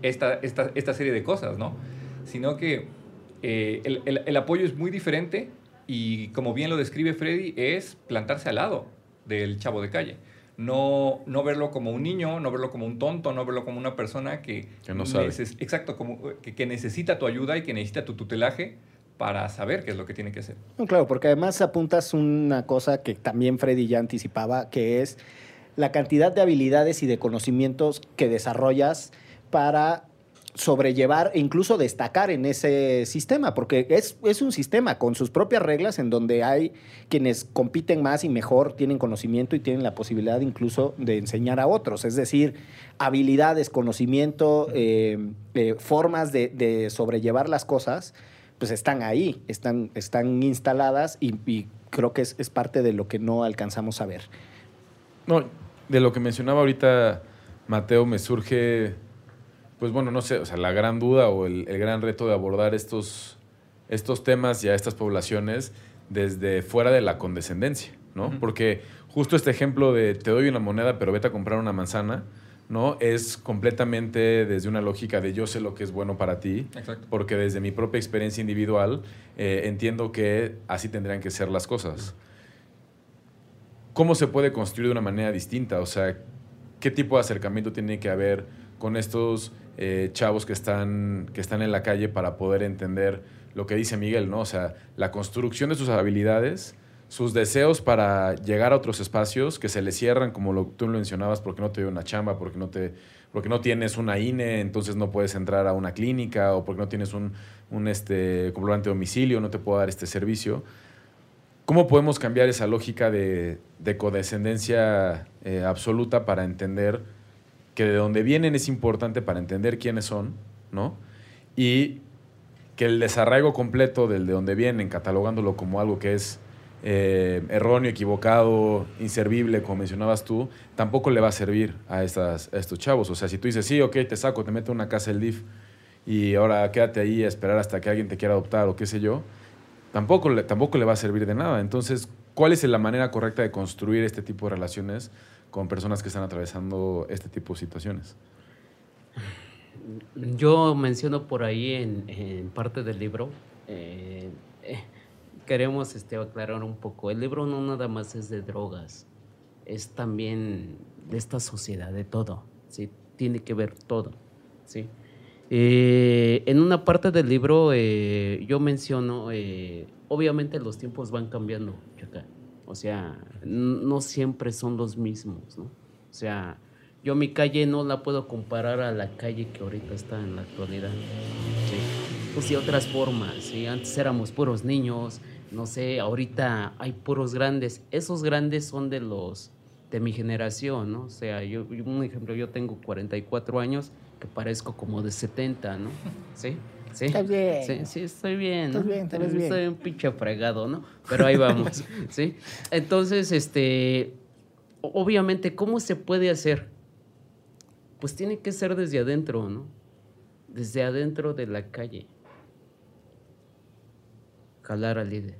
esta, esta, esta serie de cosas, ¿no? Sino que eh, el, el- el apoyo es muy diferente y como bien lo describe Freddy, es plantarse al lado del chavo de calle. No, no verlo como un niño, no verlo como un tonto, no verlo como una persona que... Que no sabe. exacto, como, que, que necesita tu ayuda y que necesita tu tutelaje para saber qué es lo que tiene que hacer. Claro, porque además apuntas una cosa que también Freddy ya anticipaba, que es la cantidad de habilidades y de conocimientos que desarrollas para sobrellevar e incluso destacar en ese sistema, porque es, es un sistema con sus propias reglas en donde hay quienes compiten más y mejor, tienen conocimiento y tienen la posibilidad incluso de enseñar a otros, es decir, habilidades, conocimiento, eh, eh, formas de sobrellevar las cosas, pues están ahí, están, están instaladas y, y creo que es, es parte de lo que no alcanzamos a ver. No, de lo que mencionaba ahorita Mateo, me surge, pues bueno, no sé, o sea, la gran duda o el, el gran reto de abordar estos, estos temas y a estas poblaciones desde fuera de la condescendencia, ¿no? Porque justo este ejemplo de te doy una moneda, pero vete a comprar una manzana, ¿no? Es completamente desde una lógica de yo sé lo que es bueno para ti, Exacto. porque desde mi propia experiencia individual eh, entiendo que así tendrían que ser las cosas. ¿Cómo se puede construir de una manera distinta? O sea, ¿qué tipo de acercamiento tiene que haber con estos eh, chavos que están, que están en la calle para poder entender lo que dice Miguel, ¿no? O sea, la construcción de sus habilidades, sus deseos para llegar a otros espacios que se les cierran, como tú lo mencionabas, porque no te dio una chamba, porque no, te, porque no tienes una INE, entonces no puedes entrar a una clínica, o porque no tienes un, un este, comprobante de domicilio, no te puedo dar este servicio. ¿Cómo podemos cambiar esa lógica de, de codescendencia eh, absoluta para entender que de dónde vienen es importante para entender quiénes son, ¿no? Y que el desarraigo completo del de dónde vienen, catalogándolo como algo que es eh, erróneo, equivocado, inservible, como mencionabas tú, tampoco le va a servir a, estas, estos chavos. O sea, si tú dices, sí, ok, te saco, te meto a una casa el DIF y ahora quédate ahí a esperar hasta que alguien te quiera adoptar o qué sé yo, tampoco le, tampoco le va a servir de nada. Entonces, ¿cuál es la manera correcta de construir este tipo de relaciones con personas que están atravesando este tipo de situaciones? Yo menciono por ahí en, en parte del libro, eh, eh, queremos este, aclarar un poco, el libro no nada más es de drogas, es también de esta sociedad, de todo, ¿sí? tiene que ver todo. ¿sí? Eh, en una parte del libro eh, yo menciono, eh, obviamente los tiempos van cambiando, Chaca. o sea, no siempre son los mismos, ¿no? O sea, yo mi calle no la puedo comparar a la calle que ahorita está en la actualidad. Sí. Pues otras formas, ¿sí? Antes éramos puros niños, no sé, ahorita hay puros grandes. Esos grandes son de los de mi generación, ¿no? O sea, yo, yo- un ejemplo, yo tengo 44 años, que parezco como de 70, ¿no? ¿Sí? ¿Sí? Estás bien. Sí, sí, estoy bien, ¿no? Estás bien, ves bien. Estoy un pinche fregado, ¿no? Pero ahí vamos, ¿sí? Entonces, este, obviamente, ¿cómo se puede hacer? Pues tiene que ser desde adentro, ¿no? Desde adentro de la calle. Jalar al líder.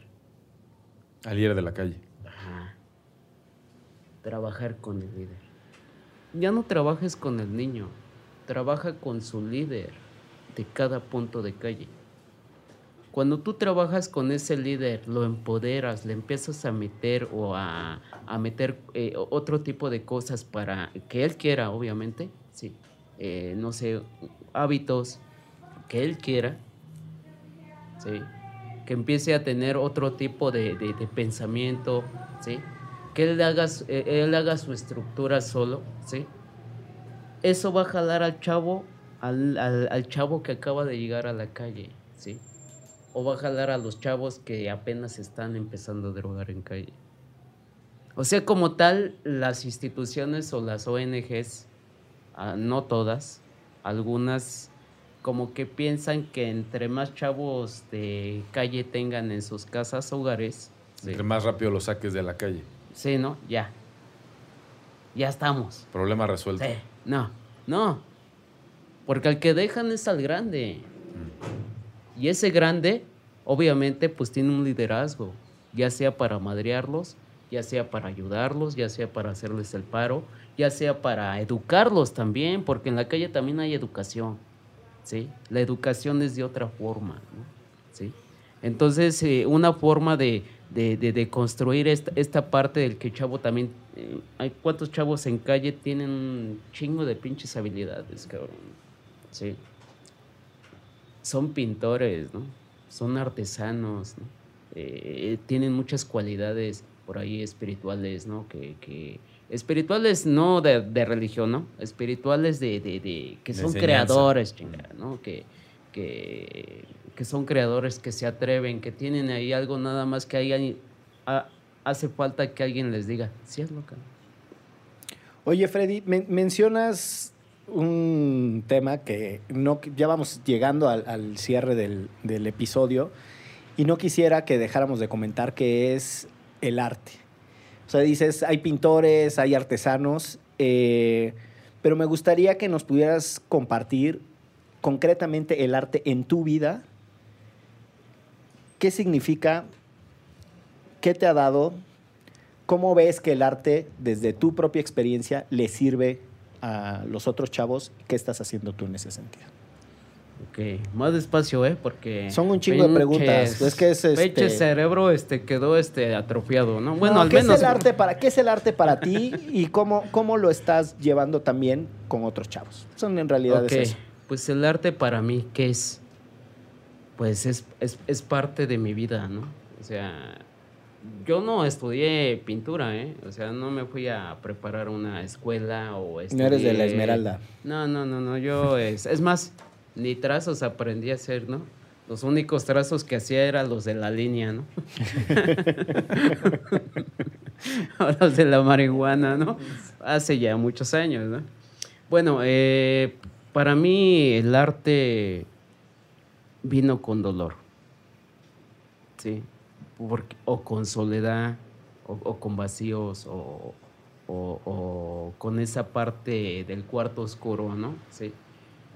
Al líder de la calle. Ajá. Trabajar con el líder. Ya no trabajes con el niño, trabaja con su líder de cada punto de calle. Cuando tú trabajas con ese líder, lo empoderas, le empiezas a meter o a, a meter eh, otro tipo de cosas para que él quiera, obviamente, sí. Eh, no sé, hábitos que él quiera, ¿sí? Que empiece a tener otro tipo de, de- de pensamiento, ¿sí? que él haga, eh, él haga su estructura solo, ¿sí? eso va a jalar al chavo, al, al- al chavo que acaba de llegar a la calle, ¿sí? o va a jalar a los chavos que apenas están empezando a drogar en calle. O sea, como tal, las instituciones o las ONGs, ah, no todas, algunas como que piensan que entre más chavos de calle tengan en sus casas, hogares, sí, Entre más rápido lo saques de la calle. sí, ¿no? Ya. Ya estamos. Problema resuelto. Sí. No, no. Porque al que dejan es al grande. Y ese grande, obviamente, pues tiene un liderazgo, ya sea para madrearlos, ya sea para ayudarlos, ya sea para hacerles el paro, ya sea para educarlos también, porque en la calle también hay educación, ¿sí? La educación es de otra forma, ¿no? ¿Sí? Entonces, eh, una forma de, de- de- construir esta, esta parte del que chavo también... eh, hay cuántos chavos en calle tienen un chingo de pinches habilidades, cabrón. Sí. Son pintores, ¿no? Son artesanos, ¿no? Eh, tienen muchas cualidades por ahí espirituales, ¿no? Que- espirituales no de, de religión, ¿no? Espirituales de, de- de- que son enseñanza. creadores, chingada, ¿no? Que, que, que son creadores que se atreven, que tienen ahí algo nada más que alguien, ha- hace falta que alguien les diga, sí es loca. Oye, Freddy, men- mencionas un tema que no ya vamos llegando al, al cierre del, del episodio y no quisiera que dejáramos de comentar que es el arte. O sea, dices, hay pintores, hay artesanos, eh, pero me gustaría que nos pudieras compartir concretamente el arte en tu vida. ¿Qué significa? ¿Qué te ha dado? ¿Cómo ves que el arte, desde tu propia experiencia, le sirve a los otros chavos? ¿Qué estás haciendo tú en ese sentido? Ok, más despacio, ¿eh? Porque... Son un chingo de preguntas. Es que es, este- pinche cerebro este, quedó este, atrofiado, ¿no? Bueno, No, al ¿qué menos... Es el arte para, ¿Qué es el arte para ti y cómo, cómo lo estás llevando también con otros chavos? Son en realidad Ok, es eso. pues el arte para mí, ¿qué es? Pues es, es, es parte de mi vida, ¿no? O sea, yo no estudié pintura, ¿eh? O sea, no me fui a preparar una escuela o No eres de la estudié- Esmeralda. No, no, no, no, yo es, es más, ni trazos aprendí a hacer, ¿no? Los únicos trazos que hacía eran los de la línea, ¿no? o los de la marihuana, ¿no? Hace ya muchos años, ¿no? Bueno, eh, para mí el arte vino con dolor, ¿sí? Porque- o con soledad, o, o con vacíos, o, o- o con esa parte del cuarto oscuro, ¿no? Sí.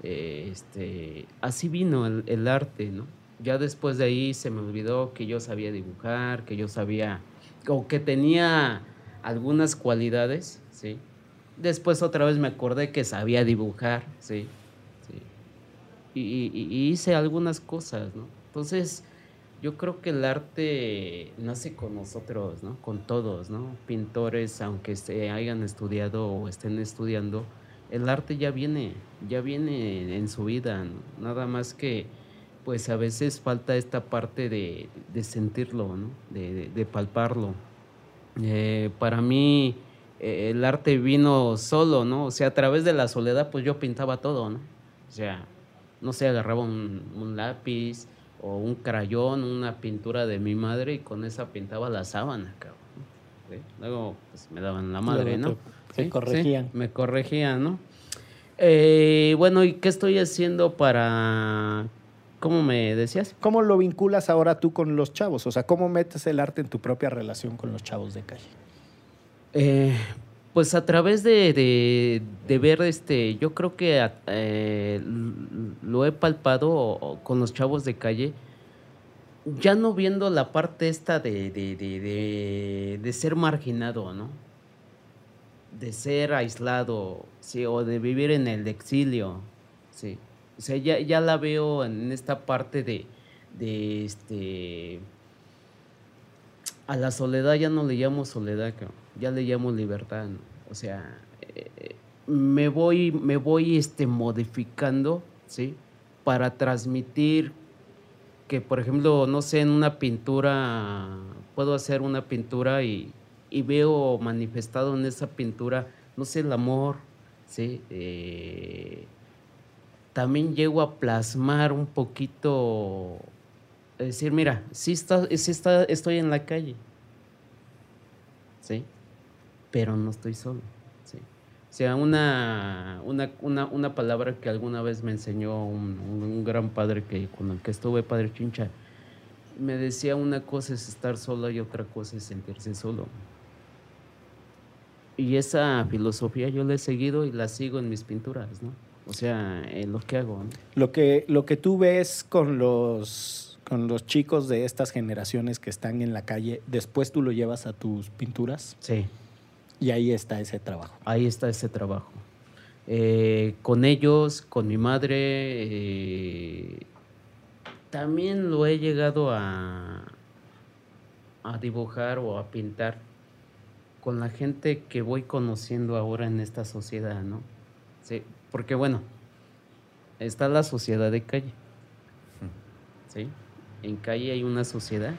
Eh, este, así vino el, arte, ¿no? Ya después de ahí se me olvidó que yo sabía dibujar, que yo sabía, o que tenía algunas cualidades, ¿sí? Después otra vez me acordé que sabía dibujar, ¿sí? sí. Y hice algunas cosas, ¿no? Entonces, yo creo que el arte nace con nosotros, ¿no? Con todos, ¿no? Pintores, aunque se hayan estudiado o estén estudiando, el arte ya viene, ya viene en su vida, ¿no? Nada más que, pues a veces falta esta parte de, de sentirlo, ¿no? De, de- de palparlo. Eh, para mí, eh, el arte vino solo, ¿no? O sea, a través de la soledad, pues yo pintaba todo, ¿no? O sea, no sé, agarraba un, un lápiz o un crayón, una pintura de mi madre y con esa pintaba la sábana, cabrón. ¿sí? Luego, pues me daban la madre, ¿no? Te corregían. me corregían, ¿no? Eh, bueno, ¿y qué estoy haciendo para... ¿Cómo me decías? ¿Cómo lo vinculas ahora tú con los chavos? O sea, ¿cómo metes el arte en tu propia relación con los chavos de calle? Eh, pues a través de, de- de ver, este, yo creo que eh, lo he palpado con los chavos de calle, ya no viendo la parte esta de, de, de- de- de ser marginado, ¿no? De ser aislado, sí, o de vivir en el exilio, sí. O sea, ya, ya la veo en esta parte de, de este a la soledad ya no le llamo soledad, ya le llamo libertad. O sea, eh, me voy, me voy este, modificando, ¿sí? Para transmitir que, por ejemplo, no sé, en una pintura, puedo hacer una pintura y, y veo manifestado en esa pintura, no sé, el amor, ¿sí? Eh, también llego a plasmar un poquito, decir, mira, sí, está, sí está, estoy en la calle, ¿sí? pero no estoy solo. ¿sí? O sea, una, una, una, una palabra que alguna vez me enseñó un, un- un gran padre que, con el que estuve, Padre Chincha, me decía una cosa es estar solo y otra cosa es sentirse solo. Y esa filosofía yo la he seguido y la sigo en mis pinturas, ¿no? O sea, en lo que hago, ¿no? Lo que, lo que tú ves con los, con los chicos de estas generaciones que están en la calle, después tú lo llevas a tus pinturas Sí. y ahí está ese trabajo. Ahí está ese trabajo. Eh, con ellos, con mi madre, eh, también lo he llegado a, a dibujar o a pintar con la gente que voy conociendo ahora en esta sociedad, ¿no? Sí, porque bueno, está la sociedad de calle, ¿sí? En calle hay una sociedad,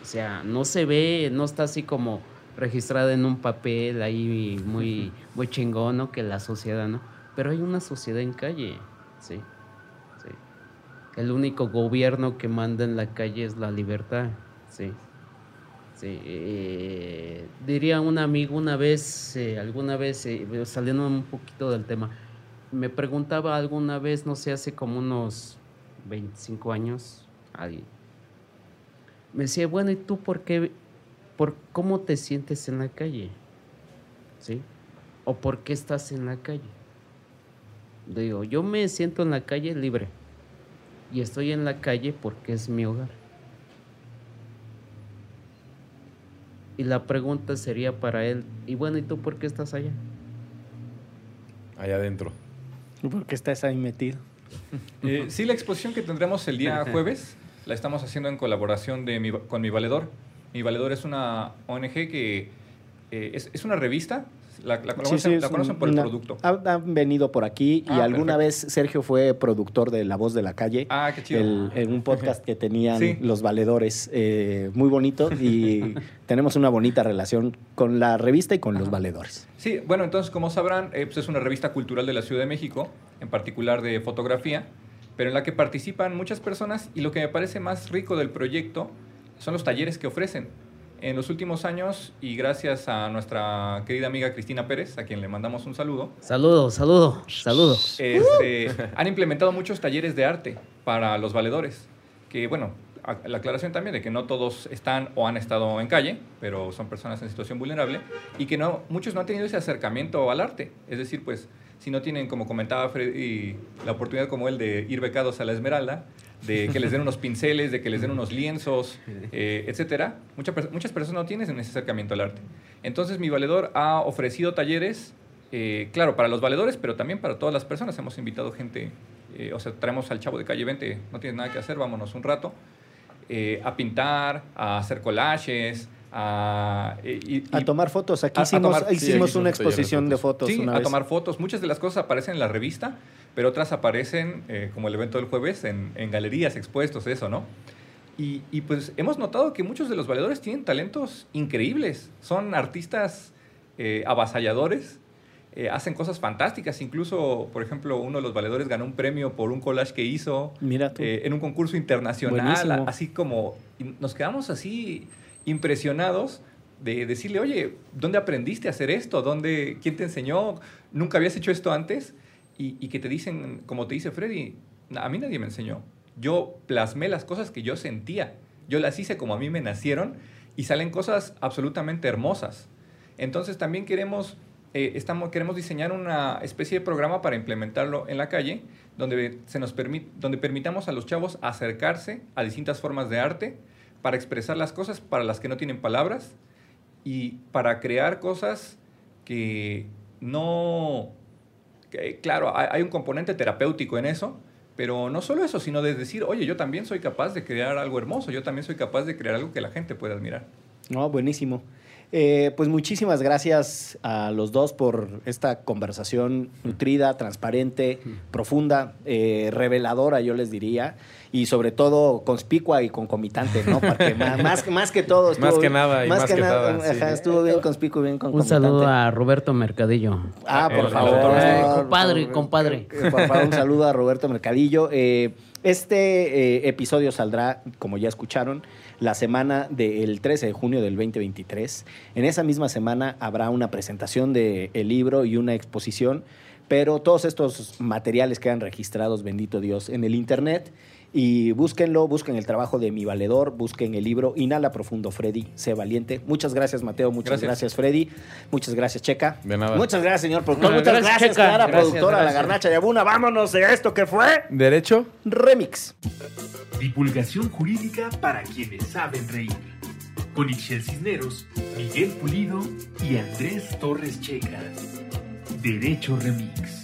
o sea, no se ve, no está así como registrada en un papel ahí muy, muy chingón, ¿no? Que la sociedad, ¿no? Pero hay una sociedad en calle, ¿sí? sí. El único gobierno que manda en la calle es la libertad, ¿sí? Eh, diría un amigo una vez, eh, alguna vez, eh, saliendo un poquito del tema, me preguntaba alguna vez, no sé, hace como unos 25 años, alguien, me decía, bueno, ¿y tú por qué, por cómo te sientes en la calle? ¿Sí? ¿O por qué estás en la calle? Digo, yo me siento en la calle libre y estoy en la calle porque es mi hogar. Y la pregunta sería para él, y bueno, ¿y tú por qué estás allá? Allá adentro. ¿Por qué estás ahí metido? Eh, sí, la exposición que tendremos el día jueves la estamos haciendo en colaboración de mi- con Mi Valedor. Mi Valedor es una ONG que eh, es, es una revista. La, la Sí, conocen, sí, la conocen por una- el producto. ha- Han venido por aquí y Ah, alguna perfecto. vez Sergio fue productor de La Voz de la Calle. Ah, qué chido. el- en un podcast que tenían Sí. los valedores, eh, muy bonito y tenemos una bonita relación con la revista y con los valedores. Sí, bueno, entonces como sabrán, eh, pues es una revista cultural de la Ciudad de México, en particular de fotografía, pero en la que participan muchas personas y lo que me parece más rico del proyecto son los talleres que ofrecen. En los últimos años, y gracias a nuestra querida amiga Cristina Pérez, a quien le mandamos un saludo, Saludo, saludo, saludo. este, han implementado muchos talleres de arte para los valedores. Que bueno, la aclaración también de que no todos están o han estado en calle, pero son personas en situación vulnerable y que no, muchos no han tenido ese acercamiento al arte. Es decir, pues si no tienen, como comentaba Freddy, la oportunidad como él de ir becados a la Esmeralda, de que les den unos pinceles, de que les den unos lienzos, eh, etcétera, muchas per- muchas personas no tienen ese acercamiento al arte. Entonces, mi valedor ha ofrecido talleres eh, claro, para los valedores, pero también para todas las personas. Hemos invitado gente, eh, o sea, traemos al chavo de calle 20, no tienes nada que hacer, vámonos un rato, eh, a pintar, a hacer collages, a... eh, y- A tomar fotos. Aquí a- a hicimos, tomar- hicimos una exposición de fotos. Sí, una a tomar fotos. Muchas de las cosas aparecen en la revista, pero otras aparecen, eh, como el evento del jueves, en, en galerías, expuestos, eso, ¿no? Y, y, pues hemos notado que muchos de los valedores tienen talentos increíbles. Son artistas eh, avasalladores, eh, hacen cosas fantásticas. Incluso, por ejemplo, uno de los valedores ganó un premio por un collage que hizo Mira eh, en un concurso internacional, Buenísimo. así como nos quedamos así impresionados de decirle, oye, ¿dónde aprendiste a hacer esto? ¿Dónde, ¿Quién te enseñó? ¿Nunca habías hecho esto antes? Y, que te dicen, como te dice Freddy, a mí nadie me enseñó. Yo plasmé las cosas que yo sentía. Yo las hice como a mí me nacieron y salen cosas absolutamente hermosas. Entonces también queremos, eh, queremos diseñar una especie de programa para implementarlo en la calle, donde, se nos permit, donde permitamos a los chavos acercarse a distintas formas de arte para expresar las cosas para las que no tienen palabras y para crear cosas que no... claro, hay, hay un componente terapéutico en eso, pero no solo eso, sino de decir, oye, yo también soy capaz de crear algo hermoso, yo también soy capaz de crear algo que la gente pueda admirar. No, buenísimo. Eh, pues muchísimas gracias a los dos por esta conversación nutrida, transparente, profunda, eh, reveladora, yo les diría, y sobre todo conspicua y concomitante, ¿no? Porque más, más, más que todo. Más que nada y más que nada, sí. estuvo bien conspicuo y bien Un concomitante. saludo a Roberto Mercadillo. Ah, por El favor. autor. Eh, por compadre, favor. compadre. Eh, Por favor, un saludo a Roberto Mercadillo. Eh, Este eh, episodio saldrá, como ya escucharon, la semana del 13 de junio del 2023. En esa misma semana habrá una presentación del libro y una exposición, pero todos estos materiales quedan registrados, bendito Dios, en el Internet. Y búsquenlo, busquen el trabajo de mi valedor, busquen el libro Inhala Profundo, Freddy, sé valiente. Muchas gracias, Mateo, muchas gracias, Gracias. Freddy, muchas gracias, Checa. De nada. Muchas gracias, señor productor. No, muchas gracias, gracias, Checa. Clara, Gracias, productora, la garnacha de Abuna. Vámonos de esto que fue ¿Derecho? Remix. Divulgación jurídica para quienes saben reír. Con Ixel Cisneros, Miguel Pulido y Andrés Torres Checa. Derecho Remix.